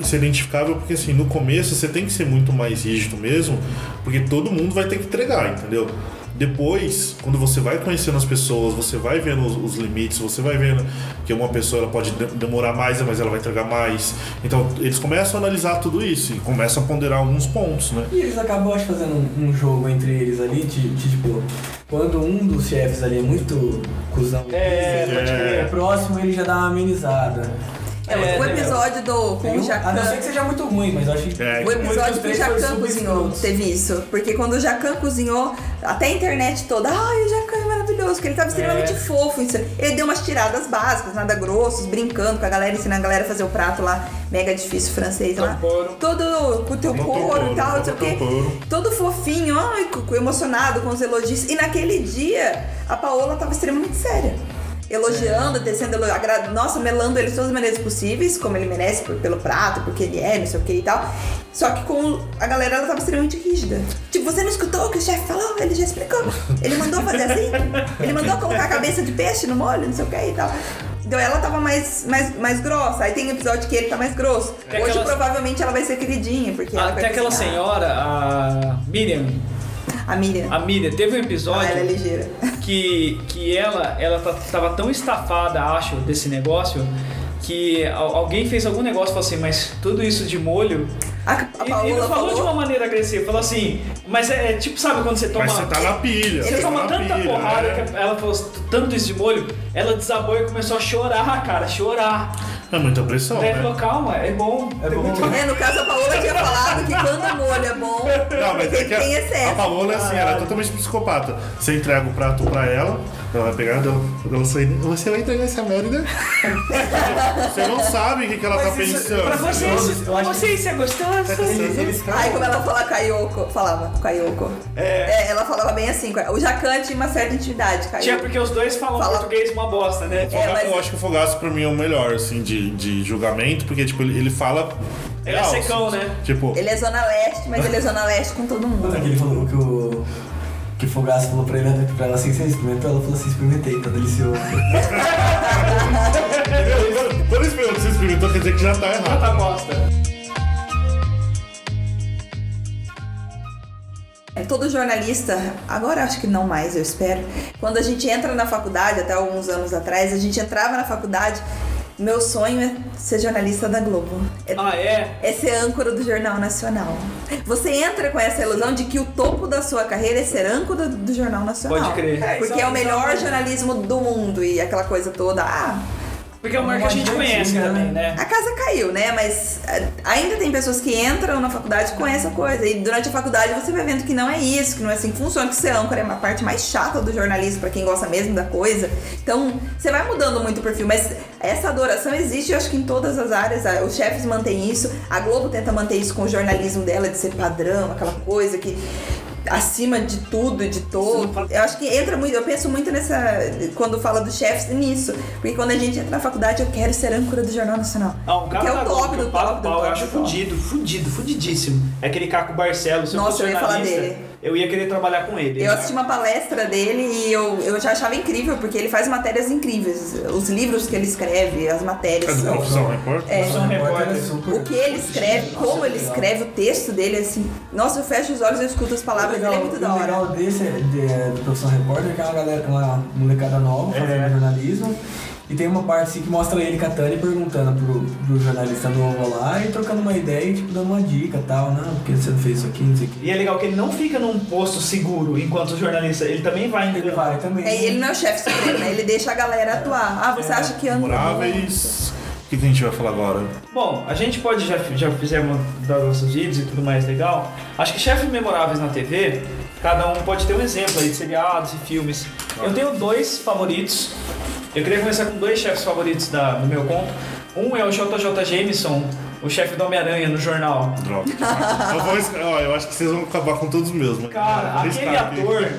S4: isso é identificável porque assim, no começo você tem que ser muito mais rígido mesmo, porque todo mundo vai ter que entregar, entendeu? Depois, quando você vai conhecendo as pessoas, você vai vendo os, os limites, você vai vendo que uma pessoa ela pode de- demorar mais, mas ela vai entregar mais. Então, eles começam a analisar tudo isso e começam a ponderar alguns pontos, né?
S3: E eles acabam, acho, fazendo um, um jogo entre eles ali, de, de, tipo, quando um dos chefes ali é muito cuzão,
S2: É, pode
S3: o
S2: crer.
S3: próximo ele já dá uma amenizada.
S5: É,
S2: É,
S5: o episódio do com o
S3: um- a não ser
S5: Jacan.
S3: que seja muito ruim, mas eu acho que.
S4: É,
S5: O episódio que o Jacan cozinhou teve isso. Porque quando o Jacan cozinhou, até a internet toda, ai, o Jacan é maravilhoso, porque ele tava extremamente
S2: É.
S5: fofo. isso- Ele deu umas tiradas básicas, nada grossos, brincando com a galera, ensinando a galera a fazer o prato lá, mega difícil francês lá. Todo com o teu couro e tal, não sei o quê. Todo fofinho, ai, emocionado com os elogios. E naquele dia, a Paola tava extremamente séria. Elogiando, agra- nossa, melando ele de todas as maneiras possíveis, como ele merece, pelo prato, porque ele é, não sei o que e tal. Só que com a galera ela tava extremamente rígida. Tipo, você não escutou o que o chefe falou? Ele já explicou. Ele mandou fazer assim. Ele mandou colocar a cabeça de peixe no molho, não sei o que e tal. Então ela tava mais, mais, mais grossa. Aí tem episódio que ele tá mais grosso.
S2: Tem
S5: Hoje
S2: aquelas-
S5: provavelmente ela vai ser queridinha, porque vai
S2: Até aquela
S5: cozinhar.
S2: senhora, a Miriam,
S5: A Miriam.
S2: a Miriam, teve um
S5: Ah,
S2: episódio
S5: ela é ligeira.
S2: Que, que ela, ela tá- tava tão estafada, acho, desse negócio, que al- alguém fez algum negócio e falou assim, mas tudo isso de molho.
S5: A, a
S2: E, e não falou,
S5: falou.
S2: de uma maneira agressiva, falou assim, mas é, é tipo, sabe quando você toma.
S4: Mas você tá na pilha.
S2: Você
S4: tá
S2: toma
S4: na
S2: tanta
S4: pilha,
S2: porrada
S4: né?
S2: que ela falou tanto isso de molho, ela desabou e começou a chorar, cara, chorar.
S4: É muita pressão,
S2: Daí
S4: né?
S2: calma, é bom, é bom.
S5: É, no caso a Paola tinha falado que quando o molho é bom,
S4: Não, mas é
S5: tem,
S4: que
S5: tem
S4: a,
S5: excesso.
S4: a Paola é assim, ela é totalmente psicopata. Você entrega o prato pra ela, ela vai pegar, ela, ela sai, você vai entregar essa merda? você não sabe o que, que ela tá
S3: Mas isso-
S4: pensando.
S2: Pra você, pra você isso é gostoso?
S3: Eles, eles
S5: Ai, como ela fala Kaioko, falava Kaioko. É. ela falava bem assim. O Jacan tinha uma certa intimidade, Kaioko.
S2: Tinha porque os dois falam
S5: Fala-
S2: português uma bosta, né?
S5: É, mas-
S4: Eu acho que o Fogaço pra mim é o melhor, assim, de, de julgamento, porque, tipo, ele, ele fala.
S2: Ele é secão,
S4: assim.
S2: né?
S4: Tipo,
S5: Ele é zona leste, mas ele é zona leste com todo mundo.
S3: Ele falou que o. Que o Fogaço falou pra, ele, né, pra ela assim, você experimentou? Ela falou assim, experimentei, tá delicioso.
S4: quando pergunta você experimentou, quer dizer que já tá errado.
S2: Tá bosta.
S5: Todo jornalista, agora acho que não mais, eu espero. Quando a gente entra na faculdade, até alguns anos atrás, a gente entrava na faculdade. Meu sonho é ser jornalista da Globo. É
S2: Ah, é?
S5: é ser âncora do Jornal Nacional. Você entra com essa ilusão de que o topo da sua carreira é ser âncora do Jornal Nacional.
S2: Pode crer.
S3: É,
S5: Porque
S3: isso
S5: é o melhor
S3: uma-
S5: jornalismo do mundo e aquela coisa toda. Ah,
S2: Porque é um lugar que a gente
S3: Uma
S2: conhece
S3: antiga,
S2: também,
S3: né?
S2: né?
S5: A casa caiu, né? Mas eh, ainda tem pessoas que entram na faculdade com essa coisa. E durante a faculdade você vai vendo que não é isso, que não é assim que funciona, que ser âncora é uma parte mais chata do jornalismo pra quem gosta mesmo da coisa. Então, você vai mudando muito o perfil, mas essa adoração existe, eu acho que em todas as áreas. Os chefes mantêm isso, a Globo tenta manter isso com o jornalismo dela de ser padrão, aquela coisa que acima de tudo e de todo. Eu acho que entra muito, eu penso muito nessa quando fala dos chefes nisso, porque quando a gente entra na faculdade eu quero ser âncora do Jornal Nacional.
S2: Ah, um cara
S5: que é o top do top do top.
S2: Eu acho fudido, fudido, fudidíssimo. É aquele Caco Barcelos. Se
S5: Nossa, eu ia falar dele.
S2: Eu ia querer trabalhar com ele.
S5: Eu assisti uma palestra dele e eu, eu já achava incrível, porque ele faz matérias incríveis. Os livros que ele escreve, as
S4: É
S5: matérias.
S4: do Profissão Repórter?
S5: É.
S2: São repórter.
S3: é
S5: O que ele escreve, como ele escreve, o texto dele, assim. Nossa, eu fecho os olhos e escuto as palavras dele, é muito da
S3: o
S5: hora.
S3: legal desse é, de, é, do Profissão Repórter é que é uma, galera, uma molecada nova
S2: É.
S3: fazendo jornalismo. E tem uma parte assim, que mostra ele com a Tânia perguntando pro, pro jornalista novo lá e trocando uma ideia e tipo, dando uma dica e tal. Não, porque você não fez isso aqui, não sei o que.
S2: E é legal que ele não fica num posto seguro enquanto jornalista, ele também vai
S3: Ele vai também.
S5: É, e ele não é o chefe supremo, né? Ele deixa a galera atuar. Ah, você acha que anda.
S4: Memoráveis. O que, que a gente vai falar agora?
S2: Bom, a gente pode, já, já fizemos das nossos vídeos e tudo mais legal. Acho que chefes memoráveis na TV, cada um pode ter um exemplo aí de seriados e filmes. Eu tenho dois favoritos. Eu queria começar com dois chefes favoritos da, do meu conto. Um é o JJ Jameson, o chefe do Homem-Aranha no jornal.
S4: Droga. eu, vou, ó, eu acho que vocês vão acabar com todos mesmo.
S2: Cara,
S4: Eu vou
S2: aquele ator,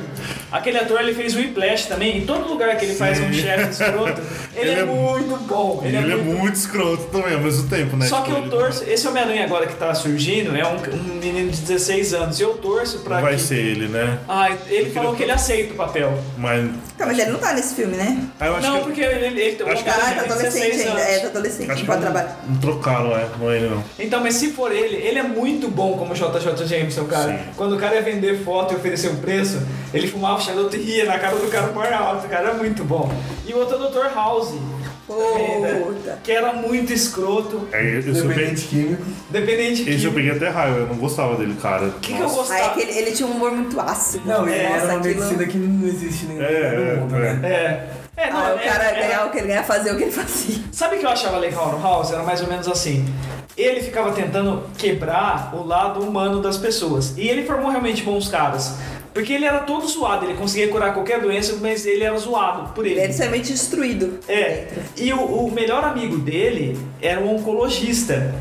S2: aquele ator ele fez o Whiplash também. Em todo lugar que ele faz um
S4: Sim.
S2: chefe escroto, ele,
S4: Ele
S2: é,
S4: é
S2: muito bom.
S4: Ele, é muito escroto também, ao mesmo tempo, né?
S2: Só
S4: Tipo,
S2: que eu
S4: ele
S2: torço, esse Homem-Aranha agora que tá surgindo é um, um menino de 16 anos. E eu torço pra
S4: Não vai
S2: que.
S4: ser ele, né?
S2: Ah, ele falou
S4: eu-
S2: que ele aceita o papel.
S4: Mas.
S5: Tá, mas ele não tá nesse filme, né?
S4: Ah, eu acho
S2: Não,
S4: que.
S2: porque ele, ele, ele tem um
S4: Acho que-
S5: Ah,
S2: Homem-Aranha
S5: tá adolescente
S2: 16
S5: ainda. É, tá adolescente,
S4: Acho
S5: não
S4: que
S5: pode trabalhar.
S4: não trocaram, é. Não é ele, não.
S2: Então, mas se for ele, ele é muito bom como JJ Jameson, cara.
S4: Sim.
S2: Quando o cara ia vender foto e oferecer um preço, ele fumava o charuto e ria na cara do cara por alto, cara, era muito bom. E o outro é o Dr. House.
S5: Puta.
S2: Que era muito escroto,
S4: É, eu.
S3: Dependente químico.
S2: dependente de
S4: Esse eu
S2: químico.
S4: peguei até raiva, eu não gostava dele, cara.
S2: O que, que eu
S5: Ah,
S2: gostava?
S5: é que ele, ele tinha um humor muito ácido.
S3: Não, ele
S5: Nossa,
S3: era uma
S5: aquilo-
S3: medicina que não existe nem
S4: É, é,
S3: no mundo,
S4: é.
S3: né?
S2: É. É, não,
S5: Ah, o
S2: é-
S5: cara
S2: é-
S5: ganhar o que ele ganha, fazer o que ele fazia.
S2: Sabe o que eu achava legal no House? Era mais ou menos assim. Ele ficava tentando quebrar o lado humano das pessoas. E ele formou realmente bons caras. Porque ele era todo zoado, ele conseguia curar qualquer doença, mas ele era zoado por
S5: Ele
S2: ele.
S5: era extremamente destruído.
S2: É. E o, o melhor amigo dele era um oncologista.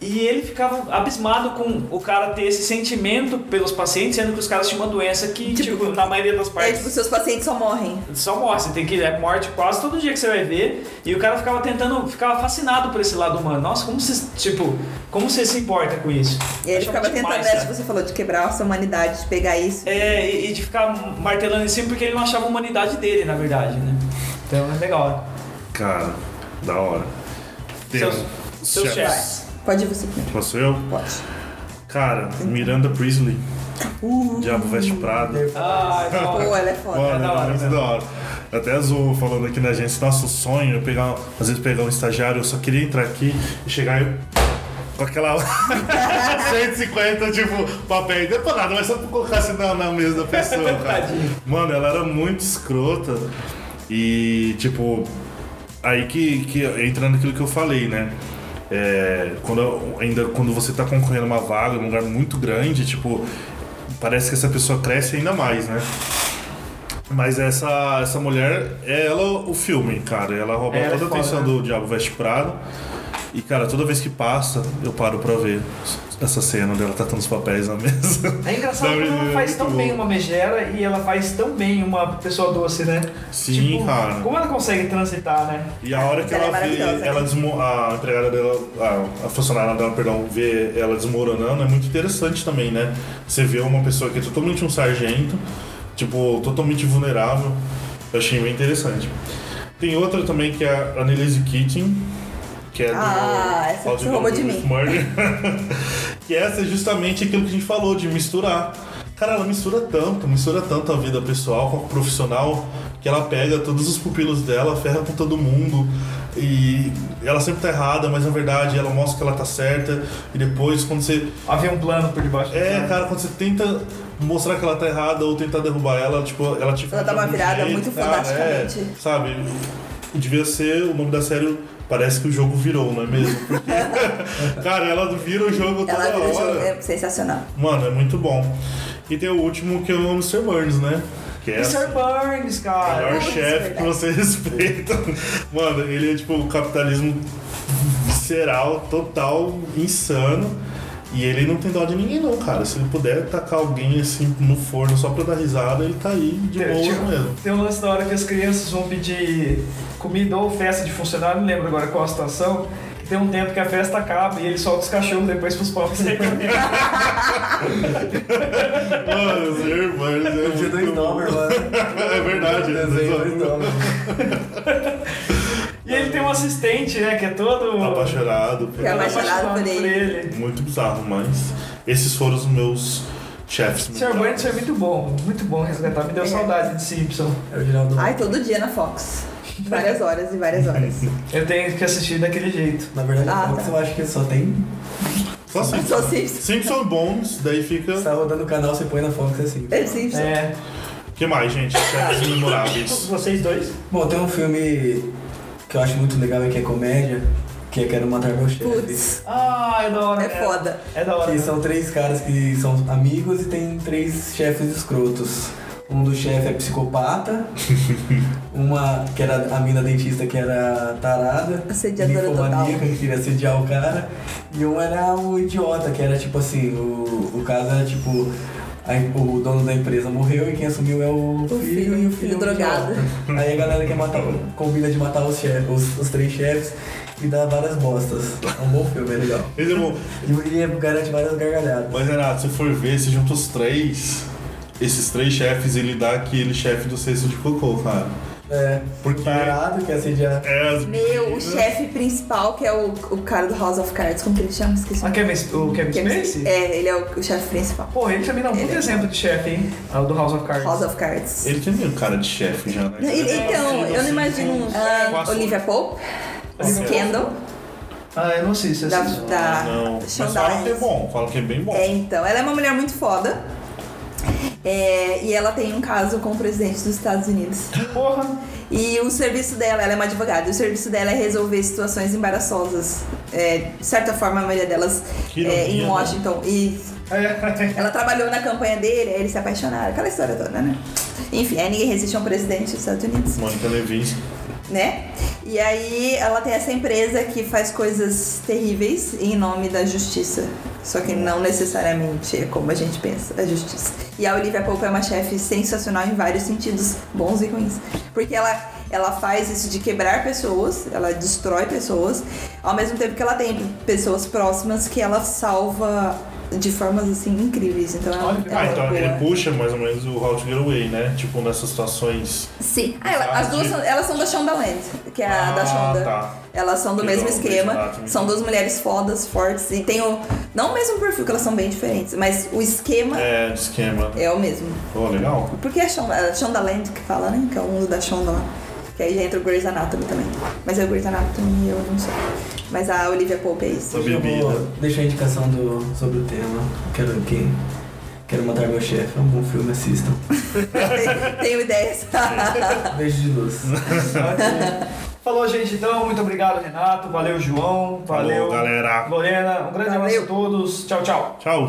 S2: E ele ficava abismado com o cara ter esse sentimento pelos pacientes, sendo que os caras tinham uma doença que,
S5: Tipo,
S2: tipo, na maioria das
S5: É,
S2: partes
S5: tipo, seus pacientes só morrem.
S2: só morre, você tem que. É morte quase todo dia que você vai ver. E o cara ficava tentando, ficava fascinado por esse lado humano. Nossa, como você. Tipo, como você se importa com isso?
S5: E aí ele ficava tentando,
S2: demais, cara.
S5: que você falou, de quebrar a sua humanidade, de pegar isso.
S2: É, e, e de ficar martelando em cima porque ele não achava a humanidade dele, na verdade, né? Então é legal.
S4: Cara, da hora.
S2: Seus-
S4: Temos
S2: seus
S4: chefes.
S2: chefes.
S5: Pode ir você primeiro.
S4: Posso eu?
S5: Pode.
S4: Cara, Miranda Priestley. Diabo Veste Prada.
S2: Hora.
S5: Pô, ela é foda.
S4: Mano,
S2: da hora,
S4: é muito
S2: né?
S4: da hora. Até azul falando aqui na agência, nosso sonho é pegar, às vezes pegar um estagiário, eu só queria entrar aqui e chegar e com aquela 150, tipo, papel, não é pra nada, mas só pra colocar assim na, na mesa da pessoa, cara. Mano, ela era muito escrota e, tipo, aí que, que entra naquilo que eu falei, né? É, quando, ainda quando você tá concorrendo uma vaga, num lugar muito grande, tipo, parece que essa pessoa cresce ainda mais, né? Mas essa, essa mulher é ela o filme, cara. Ela rouba
S2: Ela é
S4: toda a
S2: foda,
S4: atenção
S2: né?
S4: do Diabo Veste Prado. E, cara, toda vez que passa, eu paro pra ver essa cena dela tratando os papéis na mesa.
S2: É engraçado como ela faz tão
S4: bom.
S2: bem uma megera e ela faz tão bem uma pessoa doce, né?
S4: Sim, cara.
S2: Como ela consegue transitar, né?
S4: E a hora que
S5: Ela é
S4: ela vê,
S5: maravilhosa,
S4: ela
S5: né?
S4: desmo- a empregada dela, a, a funcionária dela, perdão, vê ela desmoronando, é muito interessante também, né? Você vê uma pessoa que é totalmente um sargento, tipo, totalmente vulnerável. Eu achei bem interessante. Tem outra também que é a Annelise Keating, que é do
S5: Ah, essa
S4: How to
S5: você roubou de mim.
S4: Murder. que essa é justamente aquilo que a gente falou, de misturar. Cara, ela mistura tanto, mistura tanto a vida pessoal com a profissional, que ela pega todos os pupilos dela, ferra com todo mundo. E ela sempre tá errada, mas na verdade ela mostra que ela tá certa. E depois, quando você.
S2: Havia um plano por debaixo. do
S4: É,
S2: plano.
S4: cara, quando você tenta mostrar que ela tá errada ou tentar derrubar ela, tipo, ela te
S5: Ela dá uma
S4: de um
S5: virada
S4: jeito,
S5: muito
S4: cara,
S5: fantásticamente.
S4: É, sabe? devia ser o nome da série. Parece que o jogo virou, não é mesmo? Porque, cara, ela vira o jogo toda
S5: Ela vira o
S4: hora.
S5: jogo, é sensacional.
S4: Mano, é muito bom. E tem o último que é o Mr. Burns, né? Que é
S2: Mr. Burns,
S4: o
S2: cara.
S4: maior
S5: Putz,
S4: chefe que você respeita. Mano, ele é tipo o capitalismo visceral, total, insano. E ele não tem dó de ninguém não, cara. Se ele puder tacar alguém assim no forno só pra dar risada, ele tá aí de
S2: Tem,
S4: boa
S2: tipo,
S4: mesmo.
S2: tem um lance da hora que as crianças vão pedir comida ou festa de funcionário, não lembro agora qual a situação. que Tem um tempo que a festa acaba e ele solta os cachorros depois pros pobres.
S4: Mano, os irmãos é
S3: mano.
S4: É verdade, é
S3: dólares.
S2: E ele tem um assistente, né, que é todo...
S4: Apaixonado. por
S5: Que é apaixonado por ele.
S4: Muito bizarro, mas esses foram os meus chefes.
S2: Sr. Burns foi muito bom, muito bom resgatar. Me deu
S5: É.
S2: saudade de Simpson.
S3: É o Geraldo.
S5: Ai, todo dia na Fox. Várias horas e várias horas.
S2: Eu tenho que assistir daquele jeito.
S3: Na verdade,
S5: Ah,
S3: a Fox
S5: tá.
S3: eu acho que só tem.
S4: Só Simpson.
S5: Só Simpsons.
S4: Simpson Bones, daí fica.
S3: Você tá rodando o canal, você põe na Fox assim.
S5: É Simpsons.
S2: É.
S4: O que mais, gente? Chefes memoráveis.
S2: Vocês dois?
S3: Bom, tem um filme que eu acho muito legal e que é comédia, que é Quero Matar Meu Chefe.
S5: Putz,
S2: Ah, é da hora.
S5: é foda.
S2: É da hora.
S3: Que são três caras que são amigos e tem três chefes escrotos. Um do chefe é psicopata, uma que era a mina dentista que era tarada,
S5: Assediadora total.
S3: que queria assediar o cara, e um era o idiota, que era tipo assim, o, o caso era tipo, a- o dono da empresa morreu e quem assumiu é o,
S5: O
S3: filho,
S5: filho,
S3: e o
S5: filho
S3: filho
S5: drogado.
S3: idiota. Aí a galera quer matar, combina de matar os, chefes, os, os três chefes e dá várias bostas. É um bom filme, é legal.
S4: Esse é bom.
S3: E ele garante várias gargalhadas.
S4: Mas Renato, se for ver, se junta os três, esses três chefes, ele dá aquele chefe do cesto de cocô, cara.
S3: É,
S4: Porque-
S3: tarado, que assediar.
S4: É, as
S5: Meu, o chefe principal, que é o, o cara do House of Cards, como que ele chama? Esqueci.
S2: Ah, Kevin, o Kevin
S5: Kevin
S2: Spacey?
S5: É, ele é o, o chefe principal.
S2: Pô, ele também dá um
S5: Ele
S2: puto
S5: é
S2: exemplo de chefe, hein? Ah, o do House of Cards.
S5: House of Cards.
S4: Ele tem meio cara de chefe já, né?
S5: Ele- então, eu não imagino um
S4: Com a
S5: ah, Olivia Pope, Scandal,
S2: Ah, eu não assisto, eu
S5: da,
S2: assisto.
S5: da
S4: Não, mas fala que é bom, fala que é bem bom.
S5: É, então, ela é uma mulher muito foda. É, e ela tem um caso com o presidente dos Estados Unidos.
S2: Porra.
S5: E o serviço dela, ela é uma advogada, e o serviço dela é resolver situações embaraçosas. É, de certa forma, a maioria delas é, em
S4: né?
S5: Washington. E ela trabalhou na campanha dele, aí eles se apaixonaram, aquela história toda, né? Enfim, aí ninguém resiste a um presidente dos Estados Unidos
S4: Mônica Levinsky.
S5: Né? E aí ela tem essa empresa que faz coisas terríveis em nome da justiça. Só que não necessariamente é como a gente pensa, a justiça. E a Olivia Pope é uma chefe sensacional em vários sentidos, bons e ruins. Porque ela, ela faz isso de quebrar pessoas, ela destrói pessoas, ao mesmo tempo que ela tem pessoas próximas que ela salva de formas assim incríveis. Então ela,
S2: que
S5: ela
S4: Ah,
S5: é
S4: então
S5: boa.
S4: ele puxa mais ou menos o How to Get Away, né? Tipo, nessas situações.
S5: Sim. Ah, ela- as duas são, elas são da Shondaland, que é a da
S4: Ah,
S5: Shonda.
S4: tá.
S5: Elas são do mesmo esquema. São duas mulheres fodas, fortes. E tem o. Não o mesmo perfil, que elas são bem diferentes, mas o esquema é,
S4: É, de esquema.
S5: o mesmo.
S4: Pô, legal.
S5: Porque é Shonda, é Shondaland que fala, né? Que é o mundo da Shonda lá. Que aí já entra o Grey's Anatomy também. Mas é o Grey's Anatomy eu não sei. Mas a Olivia Pope é isso.
S4: Sua bebida.
S3: Deixar a indicação do, sobre o tema. Quero que. Quero matar meu chefe. É um bom filme, assistam.
S5: Tenho ideias.
S3: Beijo de luz.
S2: Falou, gente, então. Muito obrigado, Renato. Valeu, João. Valeu,
S4: Falou, galera.
S2: Lorena. Um grande
S5: Valeu.
S2: abraço a todos. Tchau, tchau.
S4: Tchau.